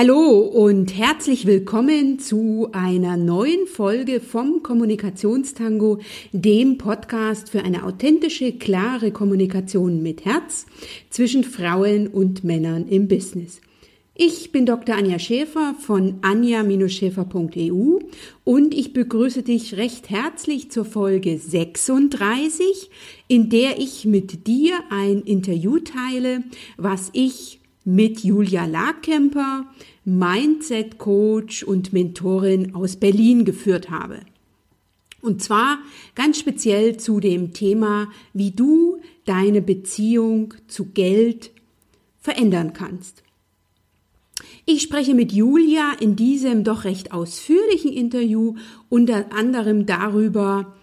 Hallo und herzlich willkommen zu einer neuen Folge vom Kommunikationstango, dem Podcast für eine authentische, klare Kommunikation mit Herz zwischen Frauen und Männern im Business. Ich bin Dr. Anja Schäfer von anja-schäfer.eu und ich begrüße dich recht herzlich zur Folge 36, in der ich mit dir ein Interview teile, was ich mit Julia Larkemper, Mindset Coach und Mentorin aus Berlin geführt habe. Und zwar ganz speziell zu dem Thema, wie du deine Beziehung zu Geld verändern kannst. Ich spreche mit Julia in diesem doch recht ausführlichen Interview unter anderem darüber,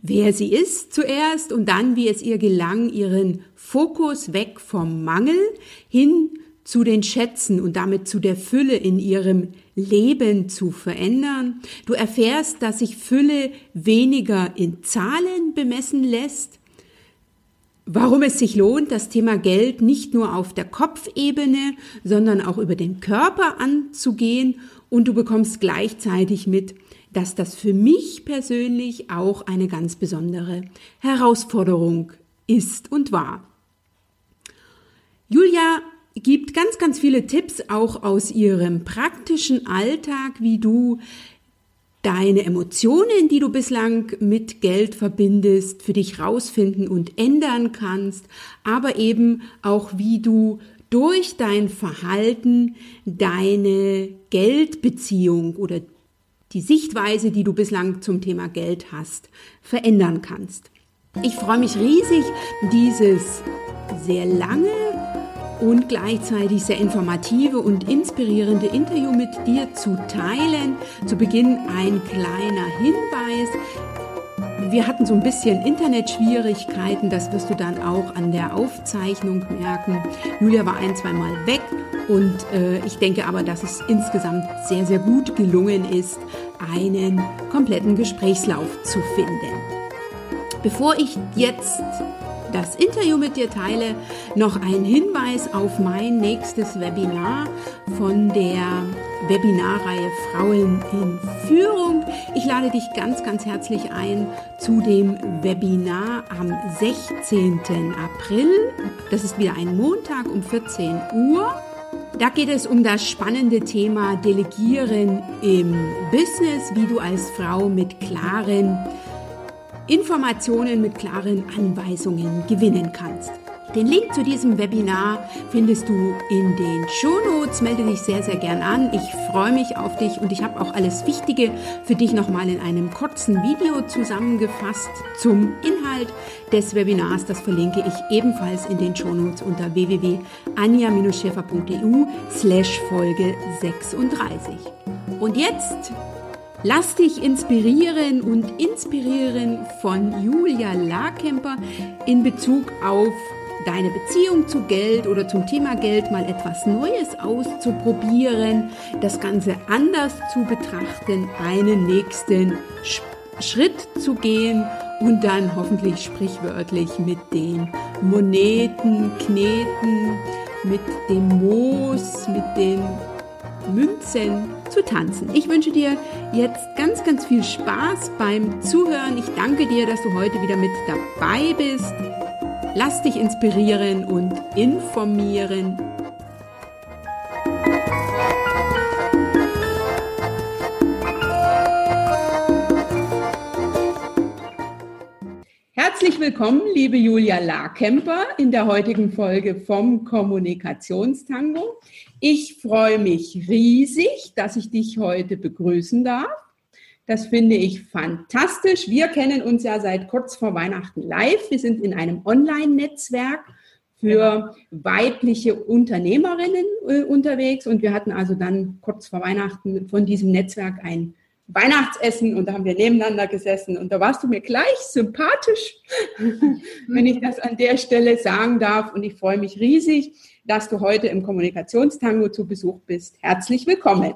wer sie ist zuerst und dann, wie es ihr gelang, ihren Fokus weg vom Mangel hin zu den Schätzen und damit zu der Fülle in ihrem Leben zu verändern. Du erfährst, dass sich Fülle weniger in Zahlen bemessen lässt, warum es sich lohnt, das Thema Geld nicht nur auf der Kopfebene, sondern auch über den Körper anzugehen und du bekommst gleichzeitig mit, dass das für mich persönlich auch eine ganz besondere Herausforderung ist und war. Julia gibt ganz, ganz viele Tipps auch aus ihrem praktischen Alltag, wie du deine Emotionen, die du bislang mit Geld verbindest, für dich rausfinden und ändern kannst, aber eben auch wie du durch dein Verhalten deine Geldbeziehung oder die Sichtweise, die du bislang zum Thema Geld hast, verändern kannst. Ich freue mich riesig, dieses sehr lange und gleichzeitig sehr informative und inspirierende Interview mit dir zu teilen. Zu Beginn ein kleiner Hinweis. Wir hatten so ein bisschen Internetschwierigkeiten, das wirst du dann auch an der Aufzeichnung merken. Julia war ein, zwei Mal weg und äh, ich denke aber, dass es insgesamt sehr, sehr gut gelungen ist, einen kompletten Gesprächslauf zu finden. Bevor ich jetzt das Interview mit dir teile, noch ein Hinweis auf mein nächstes Webinar von der Webinarreihe Frauen in Führung. Ich lade dich ganz, ganz herzlich ein zu dem Webinar am 16. April. Das ist wieder ein Montag um 14 Uhr. Da geht es um das spannende Thema Delegieren im Business, wie du als Frau mit klaren Informationen mit klaren Anweisungen gewinnen kannst. Den Link zu diesem Webinar findest du in den Shownotes. Melde dich sehr, sehr gern an. Ich freue mich auf dich und ich habe auch alles Wichtige für dich nochmal in einem kurzen Video zusammengefasst zum Inhalt des Webinars. Das verlinke ich ebenfalls in den Shownotes unter www.anja-schäfer.eu slash Folge 36. Und jetzt Lass dich inspirieren und inspirieren von Julia Larkemper in Bezug auf deine Beziehung zu Geld oder zum Thema Geld mal etwas Neues auszuprobieren, das Ganze anders zu betrachten, einen nächsten Schritt zu gehen und dann hoffentlich sprichwörtlich mit den Moneten, Kneten, mit dem Moos, mit den Münzen zu tanzen. Ich wünsche dir jetzt ganz, ganz viel Spaß beim Zuhören. Ich danke dir, dass du heute wieder mit dabei bist. Lass dich inspirieren und informieren. Herzlich willkommen, liebe Julia Larkemper, in der heutigen Folge vom Kommunikationstango. Ich freue mich riesig, dass ich dich heute begrüßen darf. Das finde ich fantastisch. Wir kennen uns ja seit kurz vor Weihnachten live. Wir sind in einem Online-Netzwerk für weibliche Unternehmerinnen äh, unterwegs und wir hatten also dann kurz vor Weihnachten von diesem Netzwerk ein Weihnachtsessen und da haben wir nebeneinander gesessen und da warst du mir gleich sympathisch, wenn ich das an der Stelle sagen darf und ich freue mich riesig, dass du heute im Kommunikationstango zu Besuch bist. Herzlich willkommen.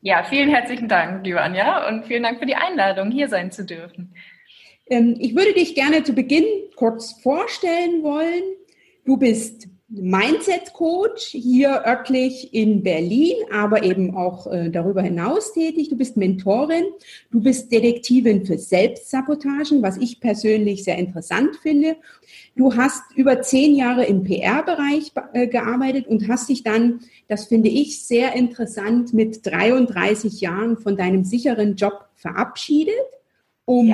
Ja, vielen herzlichen Dank, liebe Anja, und vielen Dank für die Einladung, hier sein zu dürfen. Ähm, ich würde dich gerne zu Beginn kurz vorstellen wollen. Du bist Mindset-Coach hier örtlich in Berlin, aber eben auch äh, darüber hinaus tätig. Du bist Mentorin, du bist Detektivin für Selbstsabotagen, was ich persönlich sehr interessant finde. Du hast über zehn Jahre im PR-Bereich äh, gearbeitet und hast dich dann, das finde ich sehr interessant, mit 33 Jahren von deinem sicheren Job verabschiedet, um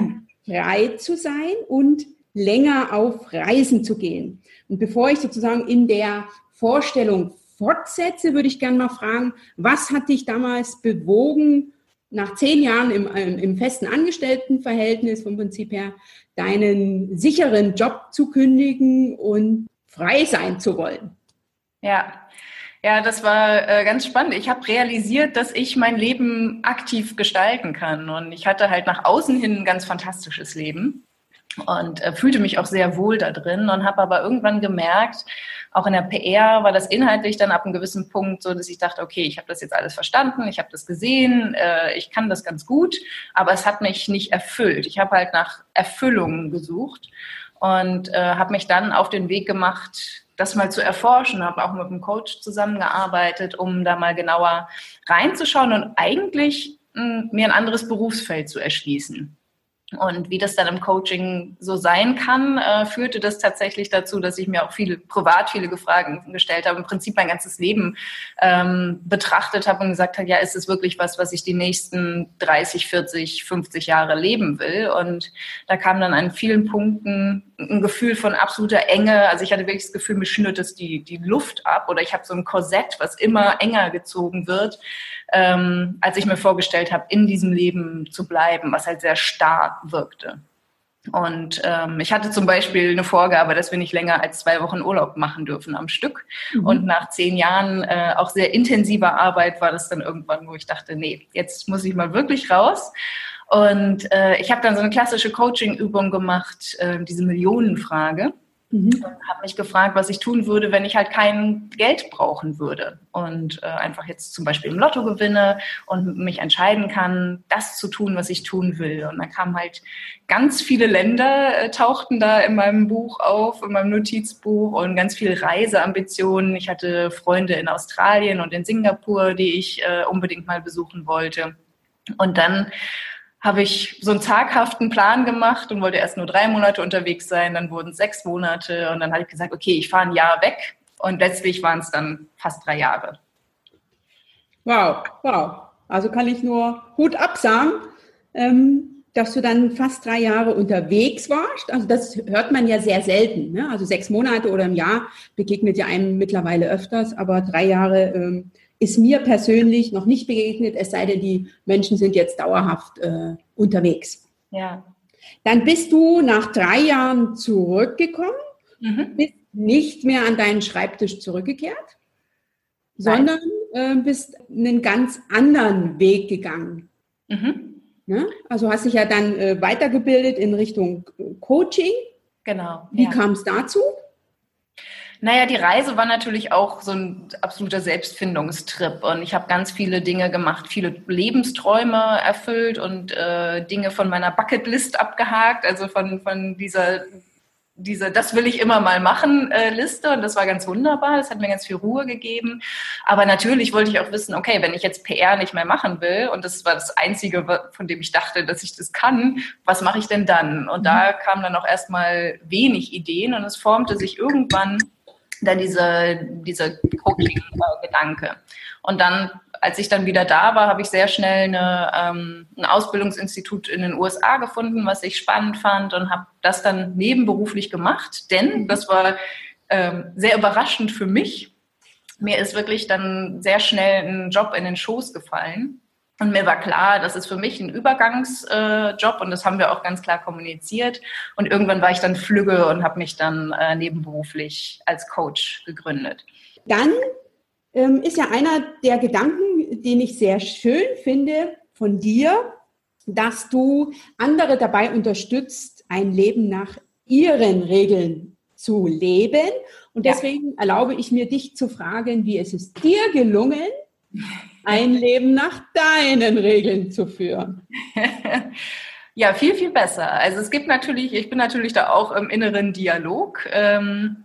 ja. frei zu sein und länger auf Reisen zu gehen. Und bevor ich sozusagen in der Vorstellung fortsetze, würde ich gerne mal fragen, was hat dich damals bewogen, nach zehn Jahren im, ähm, im festen Angestelltenverhältnis vom Prinzip her deinen sicheren Job zu kündigen und frei sein zu wollen? Ja, ja, das war äh, ganz spannend. Ich habe realisiert, dass ich mein Leben aktiv gestalten kann. Und ich hatte halt nach außen hin ein ganz fantastisches Leben und äh, fühlte mich auch sehr wohl da drin und habe aber irgendwann gemerkt, auch in der PR war das inhaltlich dann ab einem gewissen Punkt so, dass ich dachte, okay, ich habe das jetzt alles verstanden, ich habe das gesehen, äh, ich kann das ganz gut, aber es hat mich nicht erfüllt. Ich habe halt nach Erfüllungen gesucht und äh, habe mich dann auf den Weg gemacht, das mal zu erforschen, habe auch mit einem Coach zusammengearbeitet, um da mal genauer reinzuschauen und eigentlich mh, hm, mir ein anderes Berufsfeld zu erschließen. Und wie das dann im Coaching so sein kann, äh, führte das tatsächlich dazu, dass ich mir auch viele privat viele Fragen gestellt habe, im Prinzip mein ganzes Leben ähm, betrachtet habe und gesagt habe, ja, ist es wirklich was, was ich die nächsten 30, 40, 50 Jahre leben will? Und da kam dann an vielen Punkten ein Gefühl von absoluter Enge. Also ich hatte wirklich das Gefühl, mir schnürt es die, die Luft ab oder ich habe so ein Korsett, was immer enger gezogen wird ähm, als ich mir vorgestellt habe, in diesem Leben zu bleiben, was halt sehr starr wirkte. Und ähm, ich hatte zum Beispiel eine Vorgabe, dass wir nicht länger als zwei Wochen Urlaub machen dürfen am Stück. Mhm. Und nach zehn Jahren äh, auch sehr intensiver Arbeit war das dann irgendwann, wo ich dachte, nee, jetzt muss ich mal wirklich raus. Und äh, ich habe dann so eine klassische Coaching-Übung gemacht, äh, diese Millionenfrage. Mhm. Und habe mich gefragt, was ich tun würde, wenn ich halt kein Geld brauchen würde und äh, einfach jetzt zum Beispiel im Lotto gewinne und mich entscheiden kann, das zu tun, was ich tun will. Und dann kamen halt ganz viele Länder, äh, tauchten da in meinem Buch auf, in meinem Notizbuch und ganz viele Reiseambitionen. Ich hatte Freunde in Australien und in Singapur, die ich äh, unbedingt mal besuchen wollte. Und dann habe ich so einen zaghaften Plan gemacht und wollte erst nur drei Monate unterwegs sein, dann wurden es sechs Monate und dann habe ich gesagt, okay, ich fahre ein Jahr weg und letztlich waren es dann fast drei Jahre. Wow, wow. Also kann ich nur Hut ab sagen, ähm, dass du dann fast drei Jahre unterwegs warst. Also das hört man ja sehr selten. Ne? Also sechs Monate oder ein Jahr begegnet ja einem mittlerweile öfters, aber drei Jahre ähm, ist mir persönlich noch nicht begegnet, es sei denn, die Menschen sind jetzt dauerhaft äh, unterwegs. Ja. Dann bist du nach drei Jahren zurückgekommen, mhm. bist nicht mehr an deinen Schreibtisch zurückgekehrt, Nein. sondern äh, bist einen ganz anderen Weg gegangen. Mhm. Ja? Also hast dich ja dann äh, weitergebildet in Richtung Coaching. Genau. Wie ja. kam es dazu? Naja, die Reise war natürlich auch so ein absoluter Selbstfindungstrip und ich habe ganz viele Dinge gemacht, viele Lebensträume erfüllt und äh, Dinge von meiner Bucketlist abgehakt, also von, von dieser diese Das will ich immer mal machen äh, Liste und das war ganz wunderbar, das hat mir ganz viel Ruhe gegeben. Aber natürlich wollte ich auch wissen, okay, wenn ich jetzt PR nicht mehr machen will und das war das Einzige, von dem ich dachte, dass ich das kann, was mache ich denn dann? Und da mhm. kamen dann auch erstmal wenig Ideen und es formte sich irgendwann dann diese, diese Coaching-Gedanke. Und dann, als ich dann wieder da war, habe ich sehr schnell eine, ähm, ein Ausbildungsinstitut in den USA gefunden, was ich spannend fand und habe das dann nebenberuflich gemacht, denn mhm. das war ähm, sehr überraschend für mich. Mir ist wirklich dann sehr schnell ein Job in den Schoß gefallen und mir war klar, das ist für mich ein Übergangsjob äh, und das haben wir auch ganz klar kommuniziert. Und irgendwann war ich dann flügge und habe mich dann äh, nebenberuflich als Coach gegründet. Dann ähm, ist ja einer der Gedanken, den ich sehr schön finde von dir, dass du andere dabei unterstützt, ein Leben nach ihren Regeln zu leben. Und deswegen ja. erlaube ich mir, dich zu fragen, wie es ist dir gelungen, ein Leben nach deinen Regeln zu führen? Ja, viel, viel besser. Also es gibt natürlich, ich bin natürlich da auch im inneren Dialog. Ähm,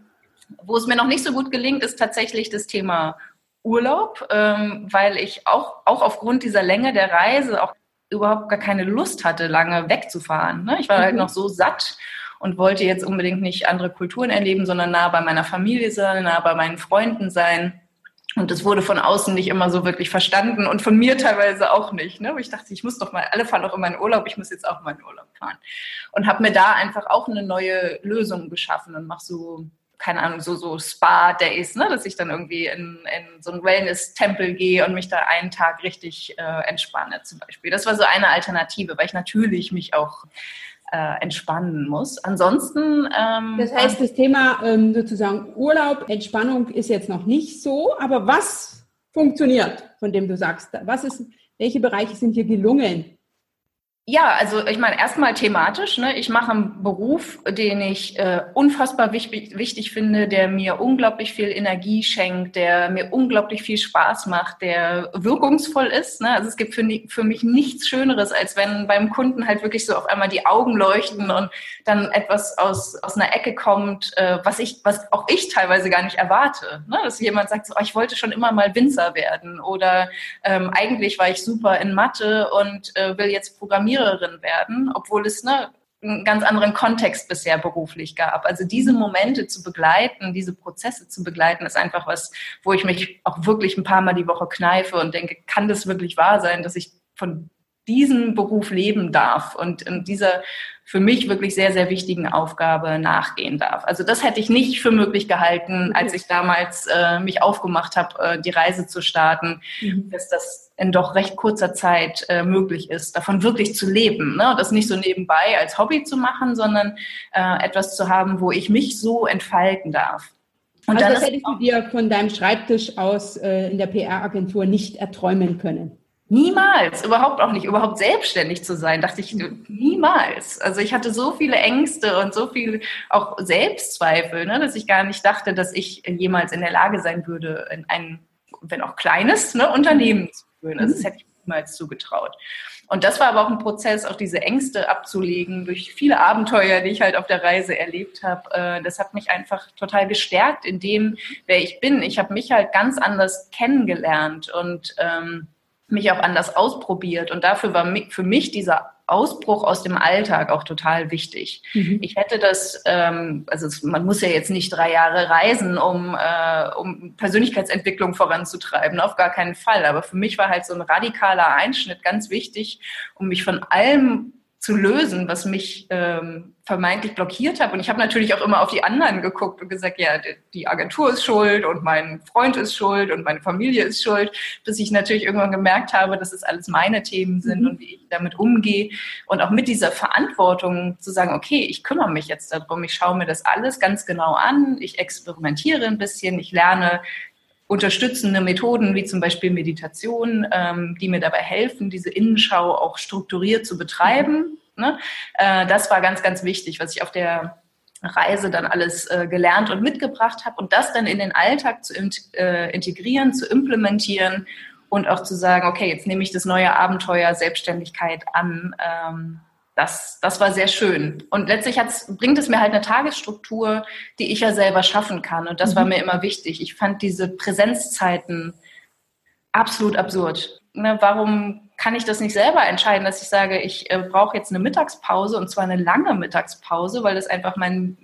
Wo es mir noch nicht so gut gelingt, ist tatsächlich das Thema Urlaub, ähm, weil ich auch, auch aufgrund dieser Länge der Reise auch überhaupt gar keine Lust hatte, lange wegzufahren. Ne? Ich war halt mhm. halt noch so satt und wollte jetzt unbedingt nicht andere Kulturen erleben, sondern nah bei meiner Familie sein, nah bei meinen Freunden sein. Und das wurde von außen nicht immer so wirklich verstanden und von mir teilweise auch nicht. Ne? Ich dachte, ich muss doch mal, alle fahren doch immer in Urlaub, ich muss jetzt auch mal in Urlaub fahren. Und habe mir da einfach auch eine neue Lösung geschaffen und mache so, keine Ahnung, so, so Spa-Days, ne? dass ich dann irgendwie in, in so einen Wellness-Tempel gehe und mich da einen Tag richtig äh, entspanne zum Beispiel. Das war so eine Alternative, weil ich natürlich mich auch äh, entspannen muss. Ansonsten. Ähm, das heißt, das Thema ähm, sozusagen Urlaub, Entspannung ist jetzt noch nicht so, aber was funktioniert, von dem du sagst? Was ist, welche Bereiche sind dir gelungen? Ja, also ich meine, erstmal thematisch. Ne? Ich mache einen Beruf, den ich äh, unfassbar wichtig, wichtig finde, der mir unglaublich viel Energie schenkt, der mir unglaublich viel Spaß macht, der wirkungsvoll ist. Ne? Also es gibt für, für mich nichts Schöneres, als wenn beim Kunden halt wirklich so auf einmal die Augen leuchten und dann etwas aus, aus einer Ecke kommt, äh, was ich, was auch ich teilweise gar nicht erwarte. Ne? Dass jemand sagt, so, oh, ich wollte schon immer mal Winzer werden oder ähm, eigentlich war ich super in Mathe und äh, will jetzt programmieren Programmiererin werden, obwohl es ne, einen ganz anderen Kontext bisher beruflich gab. Also diese Momente zu begleiten, diese Prozesse zu begleiten, ist einfach was, wo ich mich auch wirklich ein paar Mal die Woche kneife und denke, kann das wirklich wahr sein, dass ich von diesem Beruf leben darf und in dieser für mich wirklich sehr, sehr wichtigen Aufgabe nachgehen darf. Also das hätte ich nicht für möglich gehalten, als ich damals äh, mich aufgemacht habe, äh, die Reise zu starten, mhm. dass das in doch recht kurzer Zeit äh, möglich ist, davon wirklich zu leben. Ne? Das nicht so nebenbei als Hobby zu machen, sondern äh, etwas zu haben, wo ich mich so entfalten darf. Und also das hättest du dir von deinem Schreibtisch aus äh, in der PR-Agentur nicht erträumen können. Niemals, überhaupt auch nicht, überhaupt selbstständig zu sein, dachte ich niemals. Also ich hatte so viele Ängste und so viel auch Selbstzweifel, ne, dass ich gar nicht dachte, dass ich jemals in der Lage sein würde, in ein, wenn auch kleines, ne, Unternehmen zu führen. Also das hätte ich niemals zugetraut. Und das war aber auch ein Prozess, auch diese Ängste abzulegen durch viele Abenteuer, die ich halt auf der Reise erlebt habe. Äh, das hat mich einfach total gestärkt in dem, wer ich bin. Ich habe mich halt ganz anders kennengelernt und ähm, mich auch anders ausprobiert. Und dafür war für mich dieser Ausbruch aus dem Alltag auch total wichtig. Mhm. Ich hätte das, ähm, also man muss ja jetzt nicht drei Jahre reisen, um, äh, um Persönlichkeitsentwicklung voranzutreiben, auf gar keinen Fall. Aber für mich war halt so ein radikaler Einschnitt ganz wichtig, um mich von allem zu lösen, was mich ähm, vermeintlich blockiert hat. Und ich habe natürlich auch immer auf die anderen geguckt und gesagt, ja, die Agentur ist schuld und mein Freund ist schuld und meine Familie ist schuld, bis ich natürlich irgendwann gemerkt habe, dass es alles meine Themen sind mhm. und wie ich damit umgehe. Und auch mit dieser Verantwortung zu sagen, okay, ich kümmere mich jetzt darum, ich schaue mir das alles ganz genau an, ich experimentiere ein bisschen, ich lerne unterstützende Methoden wie zum Beispiel Meditation, ähm, die mir dabei helfen, diese Innenschau auch strukturiert zu betreiben. Ne? Äh, das war ganz, ganz wichtig, was ich auf der Reise dann alles äh, gelernt und mitgebracht habe und das dann in den Alltag zu in, äh, integrieren, zu implementieren und auch zu sagen, okay, jetzt nehme ich das neue Abenteuer Selbstständigkeit an. Ähm, das, das war sehr schön. Und letztlich hat's, bringt es mir halt eine Tagesstruktur, die ich ja selber schaffen kann. Und das mhm. war mir immer wichtig. Ich fand diese Präsenzzeiten absolut absurd. Ne, warum kann ich das nicht selber entscheiden, dass ich sage, ich äh, brauche jetzt eine Mittagspause und zwar eine lange Mittagspause, weil das einfach mein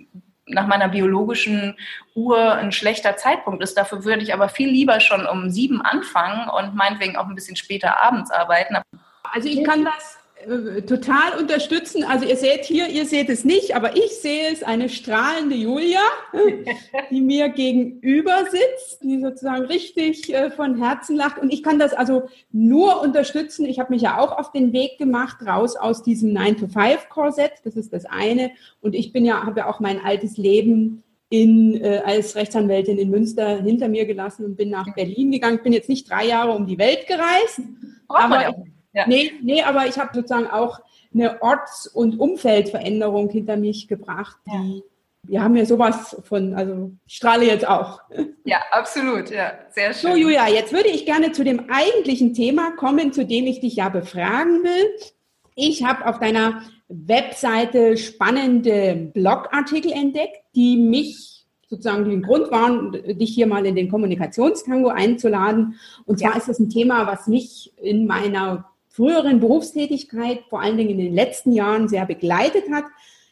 nach meiner biologischen Uhr ein schlechter Zeitpunkt ist. Dafür würde ich aber viel lieber schon um sieben anfangen und meinetwegen auch ein bisschen später abends arbeiten. Also ich kann das äh, total unterstützen. Also ihr seht hier, ihr seht es nicht, aber ich sehe es, eine strahlende Julia, die mir gegenüber sitzt, die sozusagen richtig äh, von Herzen lacht. Und ich kann das also nur unterstützen. Ich habe mich ja auch auf den Weg gemacht, raus aus diesem 9-to-5-Korsett. Das ist das eine. Und ich bin ja, habe ja auch mein altes Leben in, äh, als Rechtsanwältin in Münster hinter mir gelassen und bin nach Berlin gegangen. Ich bin jetzt nicht drei Jahre um die Welt gereist. aber ja. Nee, nee, aber ich habe sozusagen auch eine Orts- und Umfeldveränderung hinter mich gebracht, die. Wir haben ja sowas von, also ich strahle jetzt auch. Ja, absolut, ja, sehr schön. So, Julia, jetzt würde ich gerne zu dem eigentlichen Thema kommen, zu dem ich dich ja befragen will. Ich habe auf deiner Webseite spannende Blogartikel entdeckt, die mich sozusagen den Grund waren, dich hier mal in den Kommunikationstango einzuladen. Und zwar ja. ist das ein Thema, was mich in meiner früheren Berufstätigkeit, vor allen Dingen in den letzten Jahren, sehr begleitet hat.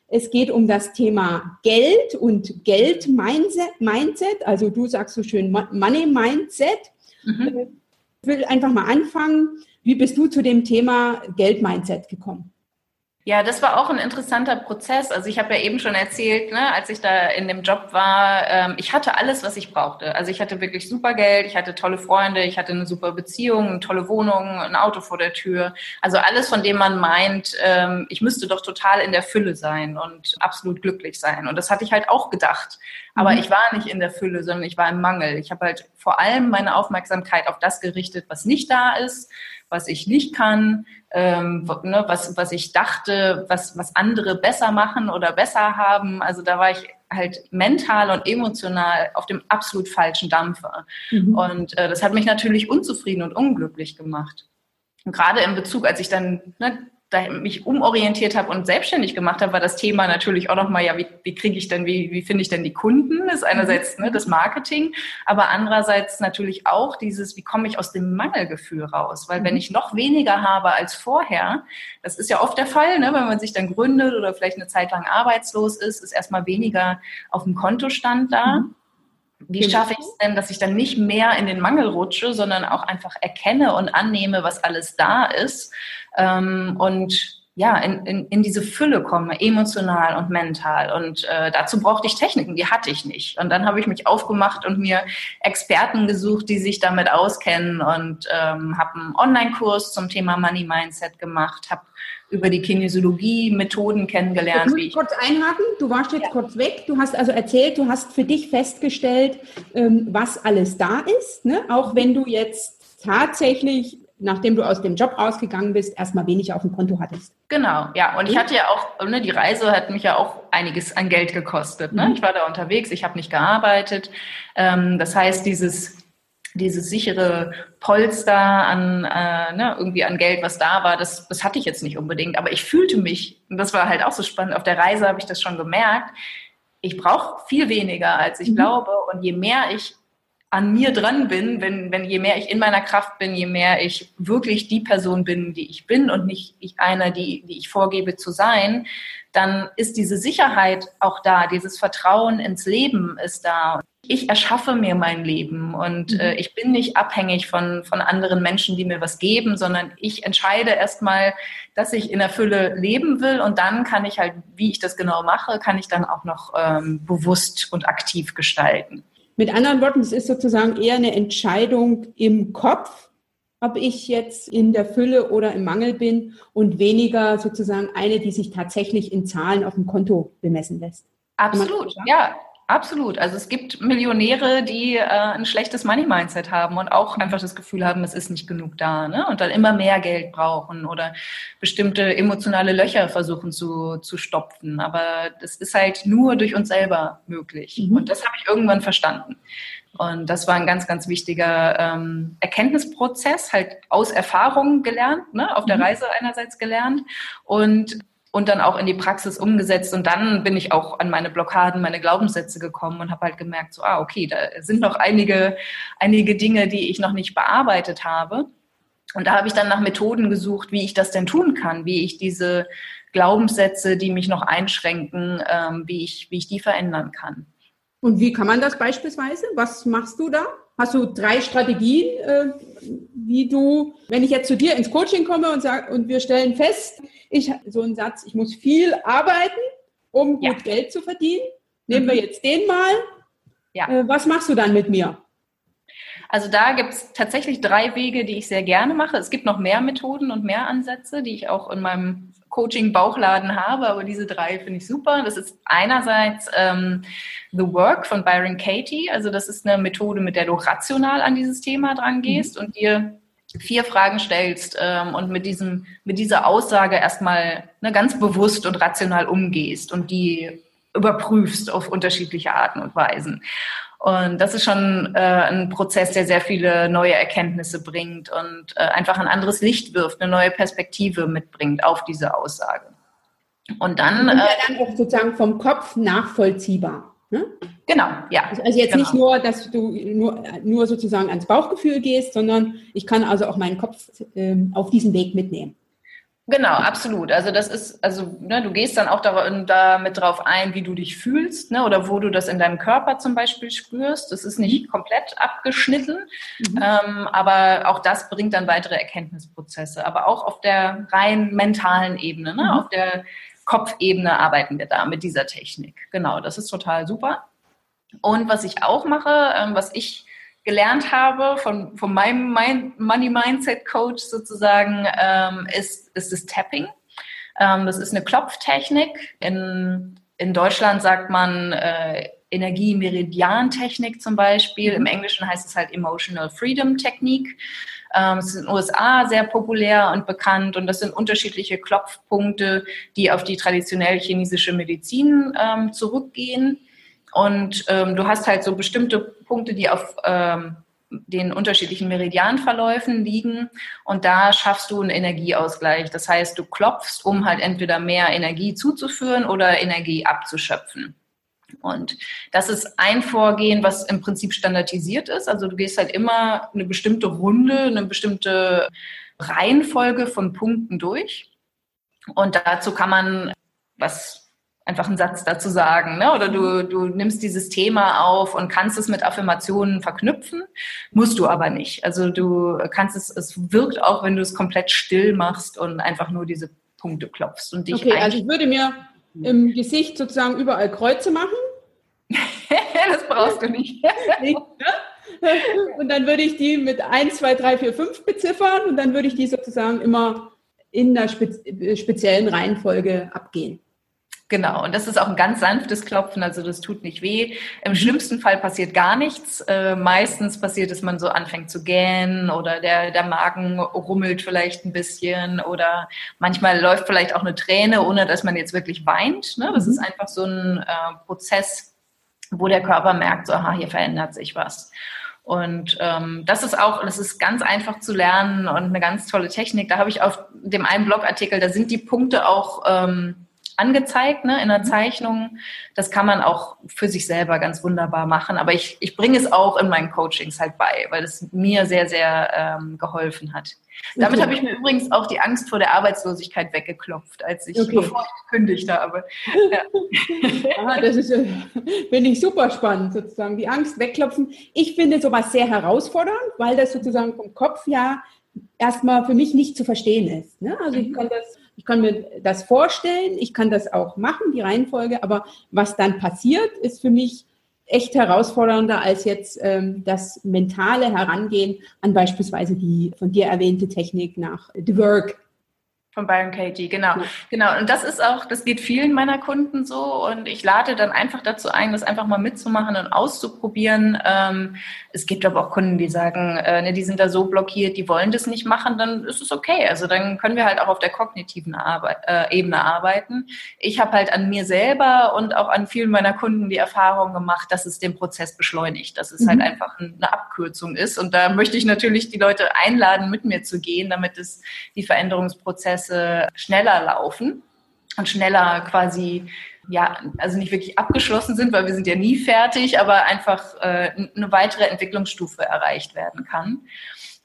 Es geht um das Thema Geld und Geld-Mindset. Also du sagst so schön Money-Mindset. Mhm. Ich will einfach mal anfangen. Wie bist du zu dem Thema Geld-Mindset gekommen? Ja, das war auch ein interessanter Prozess. Also ich habe ja eben schon erzählt, ne, als ich da in dem Job war, ähm, ich hatte alles, was ich brauchte. Also ich hatte wirklich super Geld, ich hatte tolle Freunde, ich hatte eine super Beziehung, eine tolle Wohnung, ein Auto vor der Tür. Also alles, von dem man meint, ähm, ich müsste doch total in der Fülle sein und absolut glücklich sein. Und das hatte ich halt auch gedacht. Aber mhm. ich war nicht in der Fülle, sondern ich war im Mangel. Ich habe halt vor allem meine Aufmerksamkeit auf das gerichtet, was nicht da ist was ich nicht kann, ähm, ne, was, was ich dachte, was, was andere besser machen oder besser haben. Also da war ich halt mental und emotional auf dem absolut falschen Dampfer. Mhm. Und äh, das hat mich natürlich unzufrieden und unglücklich gemacht. Und gerade in Bezug, als ich dann ne, da mich umorientiert habe und selbstständig gemacht habe, war das Thema natürlich auch nochmal, ja, wie, wie kriege ich denn, wie, wie finde ich denn die Kunden? Das ist einerseits ne, das Marketing, aber andererseits natürlich auch dieses, wie komme ich aus dem Mangelgefühl raus? Weil wenn mhm. ich noch weniger habe als vorher, das ist ja oft der Fall, ne, wenn man sich dann gründet oder vielleicht eine Zeit lang arbeitslos ist, ist erstmal weniger auf dem Kontostand da. Mhm. Wie genau. schaffe ich es denn, dass ich dann nicht mehr in den Mangel rutsche, sondern auch einfach erkenne und annehme, was alles da ist ähm, und ja, in, in, in diese Fülle komme, emotional und mental. Und äh, dazu brauchte ich Techniken, die hatte ich nicht. Und dann habe ich mich aufgemacht und mir Experten gesucht, die sich damit auskennen und ähm, habe einen Online-Kurs zum Thema Money Mindset gemacht, habe über die Kinesiologie Methoden kennengelernt. Ich muss kurz einhaken, du warst jetzt ja. kurz weg. Du hast also erzählt, du hast für dich festgestellt, ähm, was alles da ist, ne? auch wenn du jetzt tatsächlich nachdem du aus dem Job rausgegangen bist, erstmal wenig auf dem Konto hattest. Genau, ja. Und ich hatte ja auch, ne, die Reise hat mich ja auch einiges an Geld gekostet. Ne? Mhm. Ich war da unterwegs, ich habe nicht gearbeitet. Ähm, das heißt, dieses dieses sichere Polster an äh, ne, irgendwie an Geld, was da war, das, das hatte ich jetzt nicht unbedingt. Aber ich fühlte mich, und das war halt auch so spannend, auf der Reise habe ich das schon gemerkt, ich brauche viel weniger, als ich mhm. glaube. Und je mehr ich an mir dran bin, wenn, wenn je mehr ich in meiner Kraft bin, je mehr ich wirklich die Person bin, die ich bin und nicht ich einer, die, die ich vorgebe zu sein, dann ist diese Sicherheit auch da, dieses Vertrauen ins Leben ist da. Ich erschaffe mir mein Leben und mhm. äh, ich bin nicht abhängig von, von anderen Menschen, die mir was geben, sondern ich entscheide erstmal, dass ich in der Fülle leben will und dann kann ich halt, wie ich das genau mache, kann ich dann auch noch ähm, bewusst und aktiv gestalten. Mit anderen Worten, es ist sozusagen eher eine Entscheidung im Kopf, ob ich jetzt in der Fülle oder im Mangel bin und weniger sozusagen eine, die sich tatsächlich in Zahlen auf dem Konto bemessen lässt. Absolut, ja. Absolut. Also es gibt Millionäre, die äh, ein schlechtes Money-Mindset haben und auch einfach das Gefühl haben, es ist nicht genug da ne? und dann immer mehr Geld brauchen oder bestimmte emotionale Löcher versuchen zu, zu stopfen. Aber das ist halt nur durch uns selber möglich. Mhm. Und das habe ich irgendwann verstanden. Und das war ein ganz, ganz wichtiger ähm, Erkenntnisprozess, halt aus Erfahrungen gelernt, ne? auf der mhm. Reise einerseits gelernt und und dann auch in die Praxis umgesetzt. Und dann bin ich auch an meine Blockaden, meine Glaubenssätze gekommen und habe halt gemerkt, so, ah, okay, da sind noch einige, einige Dinge, die ich noch nicht bearbeitet habe. Und da habe ich dann nach Methoden gesucht, wie ich das denn tun kann, wie ich diese Glaubenssätze, die mich noch einschränken, ähm, wie, ich, wie ich die verändern kann. Und wie kann man das beispielsweise? Was machst du da? Hast du drei Strategien, äh, wie du, wenn ich jetzt zu dir ins Coaching komme und sag, und wir stellen fest, ich so einen Satz, ich muss viel arbeiten, um gut ja. Geld zu verdienen. Nehmen mhm. wir jetzt den mal. Ja. Äh, was machst du dann mit mir? Also da gibt es tatsächlich drei Wege, die ich sehr gerne mache. Es gibt noch mehr Methoden und mehr Ansätze, die ich auch in meinem Coaching-Bauchladen habe, aber diese drei finde ich super. Das ist einerseits ähm, The Work von Byron Katie. Also das ist eine Methode, mit der du rational an dieses Thema dran gehst mhm. und dir vier Fragen stellst ähm, und mit diesem, mit dieser Aussage erstmal ne, ganz bewusst und rational umgehst und die überprüfst auf unterschiedliche Arten und Weisen. Und das ist schon äh, ein Prozess, der sehr viele neue Erkenntnisse bringt und äh, einfach ein anderes Licht wirft, eine neue Perspektive mitbringt auf diese Aussage. Und dann, und ja äh, dann auch sozusagen vom Kopf nachvollziehbar. Ne? Genau, ja. Also, also jetzt genau. nicht nur, dass du nur, nur sozusagen ans Bauchgefühl gehst, sondern ich kann also auch meinen Kopf ähm, auf diesen Weg mitnehmen. Genau, absolut. Also das ist, also ne, du gehst dann auch damit drauf ein, wie du dich fühlst, ne, oder wo du das in deinem Körper zum Beispiel spürst. Das ist nicht mhm. komplett abgeschnitten, mhm. ähm, aber auch das bringt dann weitere Erkenntnisprozesse. Aber auch auf der rein mentalen Ebene, ne, mhm. auf der Kopfebene arbeiten wir da mit dieser Technik. Genau, das ist total super. Und was ich auch mache, ähm, was ich gelernt habe von, von meinem Money Mindset Coach sozusagen, ähm, ist, ist das Tapping. Ähm, das ist eine Klopftechnik. In, in Deutschland sagt man äh, Energie-Meridian-Technik zum Beispiel. Im Englischen heißt es halt Emotional Freedom Technik. Ähm, es ist in den USA sehr populär und bekannt und das sind unterschiedliche Klopfpunkte, die auf die traditionell chinesische Medizin ähm, zurückgehen. Und ähm, du hast halt so bestimmte Punkte, die auf ähm, den unterschiedlichen Meridianverläufen liegen und da schaffst du einen Energieausgleich. Das heißt, du klopfst, um halt entweder mehr Energie zuzuführen oder Energie abzuschöpfen. Und das ist ein Vorgehen, was im Prinzip standardisiert ist. Also du gehst halt immer eine bestimmte Runde, eine bestimmte Reihenfolge von Punkten durch. Und dazu kann man was einfach einen Satz dazu sagen. Ne? Oder du, du nimmst dieses Thema auf und kannst es mit Affirmationen verknüpfen, musst du aber nicht. Also du kannst es, es wirkt auch, wenn du es komplett still machst und einfach nur diese Punkte klopfst und dich Okay, also ich würde mir im Gesicht sozusagen überall Kreuze machen. das brauchst du nicht. und dann würde ich die mit 1, 2, 3, 4, 5 beziffern und dann würde ich die sozusagen immer in der speziellen Reihenfolge abgehen. Genau, und das ist auch ein ganz sanftes Klopfen, also das tut nicht weh. Im schlimmsten Fall passiert gar nichts. Äh, meistens passiert, dass man so anfängt zu gähnen oder der, der Magen rummelt vielleicht ein bisschen oder manchmal läuft vielleicht auch eine Träne, ohne dass man jetzt wirklich weint. Ne? Das mhm. ist einfach so ein äh, Prozess, wo der Körper merkt, so, aha, hier verändert sich was. Und ähm, das ist auch, das ist ganz einfach zu lernen und eine ganz tolle Technik. Da habe ich auf dem einen Blogartikel, da sind die Punkte auch ähm, angezeigt ne, in der mhm. Zeichnung. Das kann man auch für sich selber ganz wunderbar machen. Aber ich, ich bringe es auch in meinen Coachings halt bei, weil es mir sehr, sehr ähm, geholfen hat. Damit okay. habe ich mir übrigens auch die Angst vor der Arbeitslosigkeit weggeklopft, als ich, okay. bevor ich gekündigt habe. Ja. Aha, das ist, finde ich super spannend, sozusagen, die Angst wegklopfen. Ich finde sowas sehr herausfordernd, weil das sozusagen vom Kopf ja erstmal für mich nicht zu verstehen ist. Ne? Also ich mhm. kann das ich kann mir das vorstellen, ich kann das auch machen, die Reihenfolge, aber was dann passiert, ist für mich echt herausfordernder als jetzt ähm, das mentale Herangehen an beispielsweise die von dir erwähnte Technik nach The Work. Von Byron Katie, genau. Ja. Genau. Und das ist auch, das geht vielen meiner Kunden so. Und ich lade dann einfach dazu ein, das einfach mal mitzumachen und auszuprobieren. Ähm, es gibt aber auch Kunden, die sagen, äh, ne, die sind da so blockiert, die wollen das nicht machen, dann ist es okay. Also dann können wir halt auch auf der kognitiven Arbeit, äh, Ebene arbeiten. Ich habe halt an mir selber und auch an vielen meiner Kunden die Erfahrung gemacht, dass es den Prozess beschleunigt, dass es halt mhm. halt einfach eine Abkürzung ist. Und da möchte ich natürlich die Leute einladen, mit mir zu gehen, damit es die Veränderungsprozesse Prozesse schneller laufen und schneller quasi ja, also nicht wirklich abgeschlossen sind, weil wir sind ja nie fertig, aber einfach äh, eine weitere Entwicklungsstufe erreicht werden kann.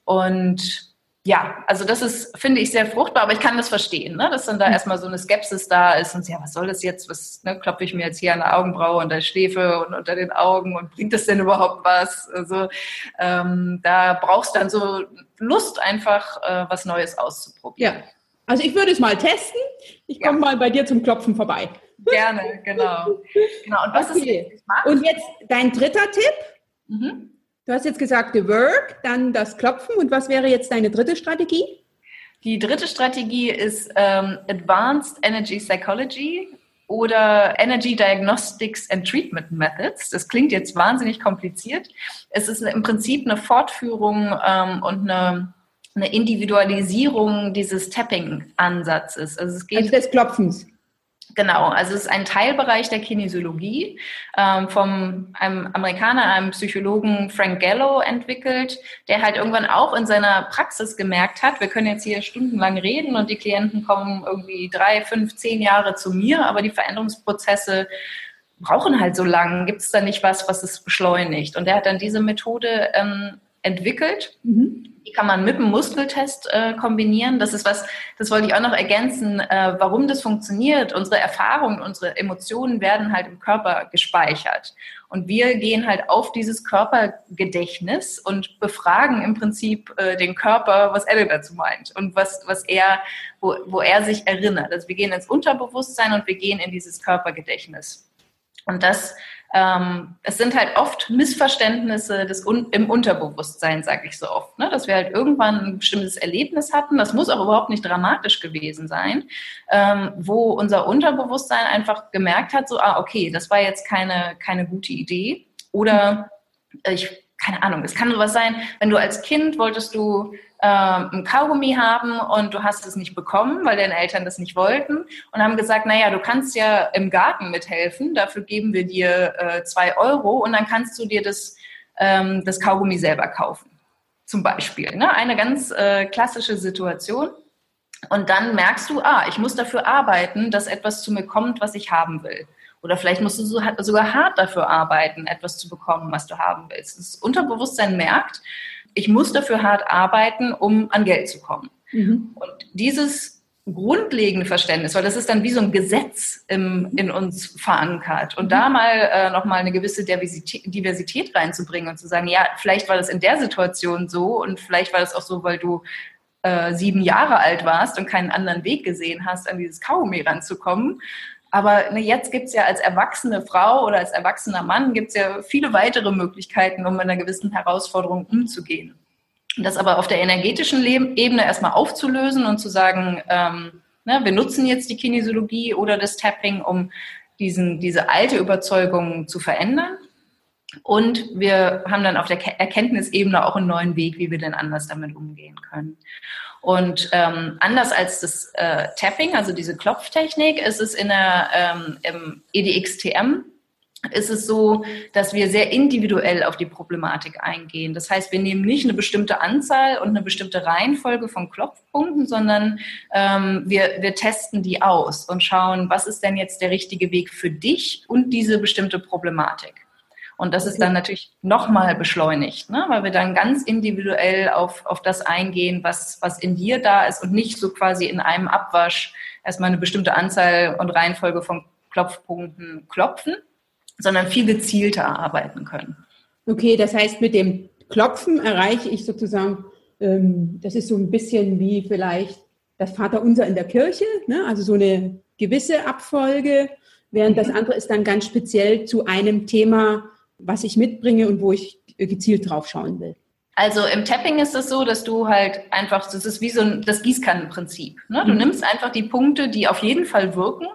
Und ja, also das ist, finde ich, sehr fruchtbar, aber ich kann das verstehen, ne? dass dann da mhm. erstmal so eine Skepsis da ist und ja, was soll das jetzt? Was ne, klopfe ich mir jetzt hier an der Augenbraue und der Schläfe und unter den Augen und bringt das denn überhaupt was? Also ähm, da brauchst du dann so Lust, einfach äh, was Neues auszuprobieren. Ja. Also ich würde es mal testen. Ich komme ja. mal bei dir zum Klopfen vorbei. Gerne, genau. genau. Und was okay. ist jetzt Und jetzt dein dritter Tipp. Mhm. Du hast jetzt gesagt, the work, dann das Klopfen. Und was wäre jetzt deine dritte Strategie? Die dritte Strategie ist ähm, Advanced Energy Psychology oder Energy Diagnostics and Treatment Methods. Das klingt jetzt wahnsinnig kompliziert. Es ist im Prinzip eine Fortführung ähm, und eine eine Individualisierung dieses Tapping-Ansatzes. Also es geht also des Klopfens. Genau, also es ist ein Teilbereich der Kinesiologie ähm, vom einem Amerikaner, einem Psychologen Frank Gallo entwickelt, der halt irgendwann auch in seiner Praxis gemerkt hat, wir können jetzt hier stundenlang reden und die Klienten kommen irgendwie drei, fünf, zehn Jahre zu mir, aber die Veränderungsprozesse brauchen halt so lange. Gibt es da nicht was, was es beschleunigt? Und er hat dann diese Methode ähm, entwickelt. Mhm. Die kann man mit dem Muskeltest äh, kombinieren. Das ist was, das wollte ich auch noch ergänzen, äh, warum das funktioniert. Unsere Erfahrungen, unsere Emotionen werden halt im Körper gespeichert. Und wir gehen halt auf dieses Körpergedächtnis und befragen im Prinzip äh, den Körper, was er dazu meint und was, was er, wo, wo er sich erinnert. Also wir gehen ins Unterbewusstsein und wir gehen in dieses Körpergedächtnis. Und das ähm, es sind halt oft Missverständnisse des Un im Unterbewusstsein, sage ich so oft, ne? dass wir halt irgendwann ein bestimmtes Erlebnis hatten, das muss auch überhaupt nicht dramatisch gewesen sein, ähm, wo unser Unterbewusstsein einfach gemerkt hat, so, ah, okay, das war jetzt keine, keine gute Idee oder ich keine Ahnung, es kann sowas sein, wenn du als Kind wolltest du äh, ein Kaugummi haben und du hast es nicht bekommen, weil deine Eltern das nicht wollten und haben gesagt, naja, du kannst ja im Garten mithelfen, dafür geben wir dir äh, zwei Euro und dann kannst du dir das, ähm, das Kaugummi selber kaufen. Zum Beispiel. Ne? Eine ganz äh, klassische Situation. Und dann merkst du, ah, ich muss dafür arbeiten, dass etwas zu mir kommt, was ich haben will. Oder vielleicht musst du sogar hart dafür arbeiten, etwas zu bekommen, was du haben willst. Das Unterbewusstsein merkt, ich muss dafür hart arbeiten, um an Geld zu kommen. Mhm. Und dieses grundlegende Verständnis, weil das ist dann wie so ein Gesetz im, in uns verankert. Und mhm. da mal äh, nochmal eine gewisse Diversität, Diversität reinzubringen und zu sagen, ja, vielleicht war das in der Situation so und vielleicht war das auch so, weil du äh, sieben Jahre alt warst und keinen anderen Weg gesehen hast, an dieses Kaugummi ranzukommen. Aber ne, jetzt gibt es ja als erwachsene Frau oder als erwachsener Mann gibt es ja viele weitere Möglichkeiten, um mit einer gewissen Herausforderung umzugehen. Das aber auf der energetischen Ebene erstmal aufzulösen und zu sagen, ähm, ne, wir nutzen jetzt die Kinesiologie oder das Tapping, um diesen, diese alte Überzeugung zu verändern. Und wir haben dann auf der Erkenntnisebene auch einen neuen Weg, wie wir denn anders damit umgehen können. Und ähm, anders als das äh, Tapping, also diese Klopftechnik, ist es in der, ähm, im EDXTM ist es so, dass wir sehr individuell auf die Problematik eingehen. Das heißt, wir nehmen nicht eine bestimmte Anzahl und eine bestimmte Reihenfolge von Klopfpunkten, sondern ähm, wir, wir testen die aus und schauen, was ist denn jetzt der richtige Weg für dich und diese bestimmte Problematik. Und das ist dann natürlich nochmal beschleunigt, ne? weil wir dann ganz individuell auf, auf das eingehen, was, was in dir da ist und nicht so quasi in einem Abwasch erstmal eine bestimmte Anzahl und Reihenfolge von Klopfpunkten klopfen, sondern viel gezielter arbeiten können. Okay, das heißt, mit dem Klopfen erreiche ich sozusagen, ähm, das ist so ein bisschen wie vielleicht das Vaterunser in der Kirche, ne? also so eine gewisse Abfolge, während das mhm. andere ist dann ganz speziell zu einem Thema was ich mitbringe und wo ich gezielt drauf schauen will. Also im Tapping ist es so, dass du halt einfach, das ist wie so ein, das Gießkannenprinzip. Ne? Du mhm. nimmst einfach die Punkte, die auf jeden Fall wirken.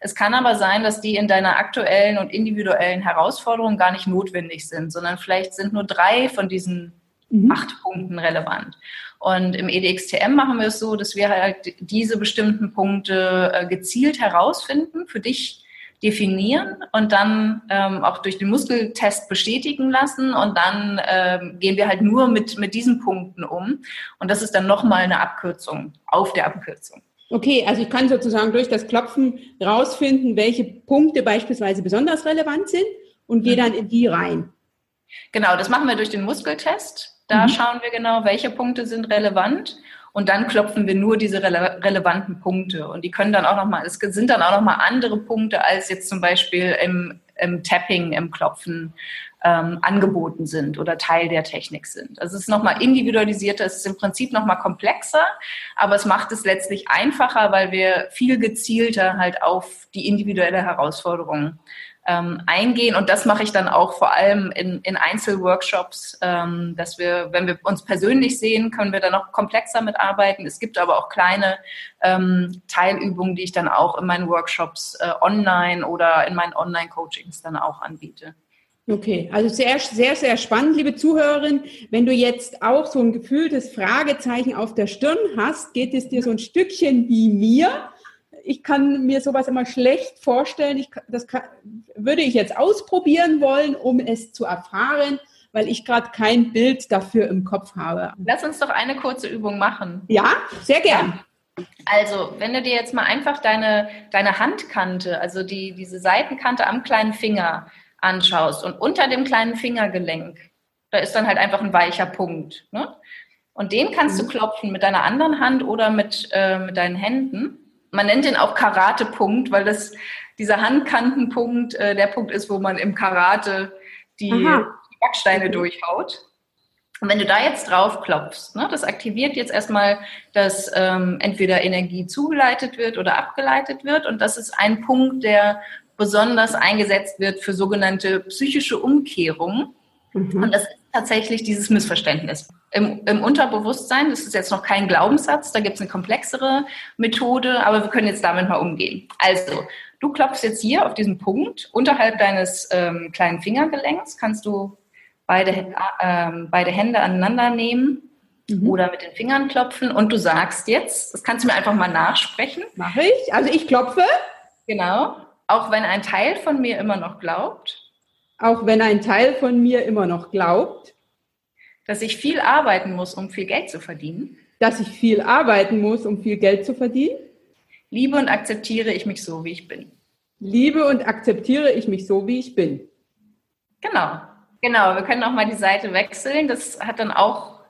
Es kann aber sein, dass die in deiner aktuellen und individuellen Herausforderung gar nicht notwendig sind, sondern vielleicht sind nur drei von diesen mhm. acht Punkten relevant. Und im EDXTM machen wir es so, dass wir halt diese bestimmten Punkte äh, gezielt herausfinden, für dich definieren und dann ähm, auch durch den Muskeltest bestätigen lassen und dann ähm, gehen wir halt nur mit, mit diesen Punkten um und das ist dann nochmal eine Abkürzung auf der Abkürzung. Okay, also ich kann sozusagen durch das Klopfen rausfinden, welche Punkte beispielsweise besonders relevant sind und gehe mhm. dann in die rein. Genau, das machen wir durch den Muskeltest. Da mhm. schauen wir genau, welche Punkte sind relevant und dann klopfen wir nur diese rele relevanten Punkte. Und die können dann auch nochmal, es sind dann auch nochmal andere Punkte, als jetzt zum Beispiel im, im Tapping, im Klopfen ähm, angeboten sind oder Teil der Technik sind. Also es ist nochmal individualisierter, es ist im Prinzip nochmal komplexer, aber es macht es letztlich einfacher, weil wir viel gezielter halt auf die individuelle Herausforderung ähm, eingehen. Und das mache ich dann auch vor allem in, in Einzelworkshops, ähm, dass wir, wenn wir uns persönlich sehen, können wir dann noch komplexer mitarbeiten. Es gibt aber auch kleine ähm, Teilübungen, die ich dann auch in meinen Workshops äh, online oder in meinen Online-Coachings dann auch anbiete. Okay, also sehr, sehr, sehr spannend, liebe Zuhörerin. Wenn du jetzt auch so ein gefühltes Fragezeichen auf der Stirn hast, geht es dir so ein Stückchen wie mir ich kann mir sowas immer schlecht vorstellen. Ich, das kann, würde ich jetzt ausprobieren wollen, um es zu erfahren, weil ich gerade kein Bild dafür im Kopf habe. Lass uns doch eine kurze Übung machen. Ja, sehr gern. Also, wenn du dir jetzt mal einfach deine, deine Handkante, also die, diese Seitenkante am kleinen Finger anschaust und unter dem kleinen Fingergelenk, da ist dann halt einfach ein weicher Punkt. Ne? Und den kannst du mhm. klopfen mit deiner anderen Hand oder mit, äh, mit deinen Händen. Man nennt den auch Karatepunkt, weil das dieser Handkantenpunkt äh, der Punkt ist, wo man im Karate die, die Backsteine durchhaut. Und wenn du da jetzt drauf klopfst, ne, das aktiviert jetzt erstmal, dass ähm, entweder Energie zugeleitet wird oder abgeleitet wird. Und das ist ein Punkt, der besonders eingesetzt wird für sogenannte psychische Umkehrungen. Mhm. Und das ist tatsächlich dieses Missverständnis. Im, Im, Unterbewusstsein, das ist jetzt noch kein Glaubenssatz, da gibt es eine komplexere Methode, aber wir können jetzt damit mal umgehen. Also, du klopfst jetzt hier auf diesen Punkt, unterhalb deines ähm, kleinen Fingergelenks kannst du beide, äh, beide Hände aneinander nehmen mhm. oder mit den Fingern klopfen und du sagst jetzt, das kannst du mir einfach mal nachsprechen. Mache ich. Also ich klopfe. Genau. Auch wenn ein Teil von mir immer noch glaubt. Auch wenn ein Teil von mir immer noch glaubt. Dass ich viel arbeiten muss, um viel Geld zu verdienen. Dass ich viel arbeiten muss, um viel Geld zu verdienen. Liebe und akzeptiere ich mich so, wie ich bin. Liebe und akzeptiere ich mich so, wie ich bin. Genau. Genau, wir können auch mal die Seite wechseln. Das hat dann auch,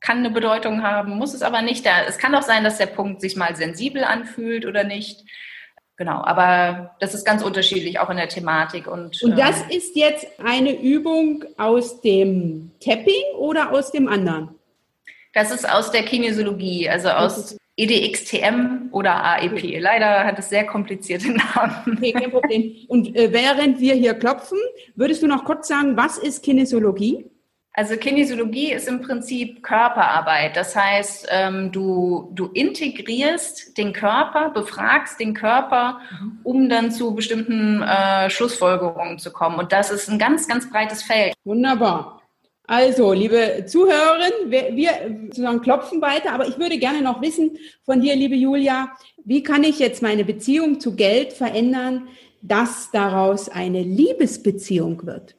kann eine Bedeutung haben, muss es aber nicht. Es kann auch sein, dass der Punkt sich mal sensibel anfühlt oder nicht. Genau, aber das ist ganz unterschiedlich, auch in der Thematik. Und, und das ähm, ist jetzt eine Übung aus dem Tapping oder aus dem anderen? Das ist aus der Kinesiologie, also aus EDXTM oder AEP. Leider hat es sehr komplizierte Namen. Okay, kein Problem. Und äh, während wir hier klopfen, würdest du noch kurz sagen, was ist Kinesiologie? Also Kinesiologie ist im Prinzip Körperarbeit. Das heißt, ähm, du, du integrierst den Körper, befragst den Körper, mhm. um dann zu bestimmten äh, Schlussfolgerungen zu kommen. Und das ist ein ganz, ganz breites Feld. Wunderbar. Also, liebe Zuhörerinnen, wir, wir sozusagen klopfen weiter, aber ich würde gerne noch wissen von dir, liebe Julia, wie kann ich jetzt meine Beziehung zu Geld verändern, dass daraus eine Liebesbeziehung wird?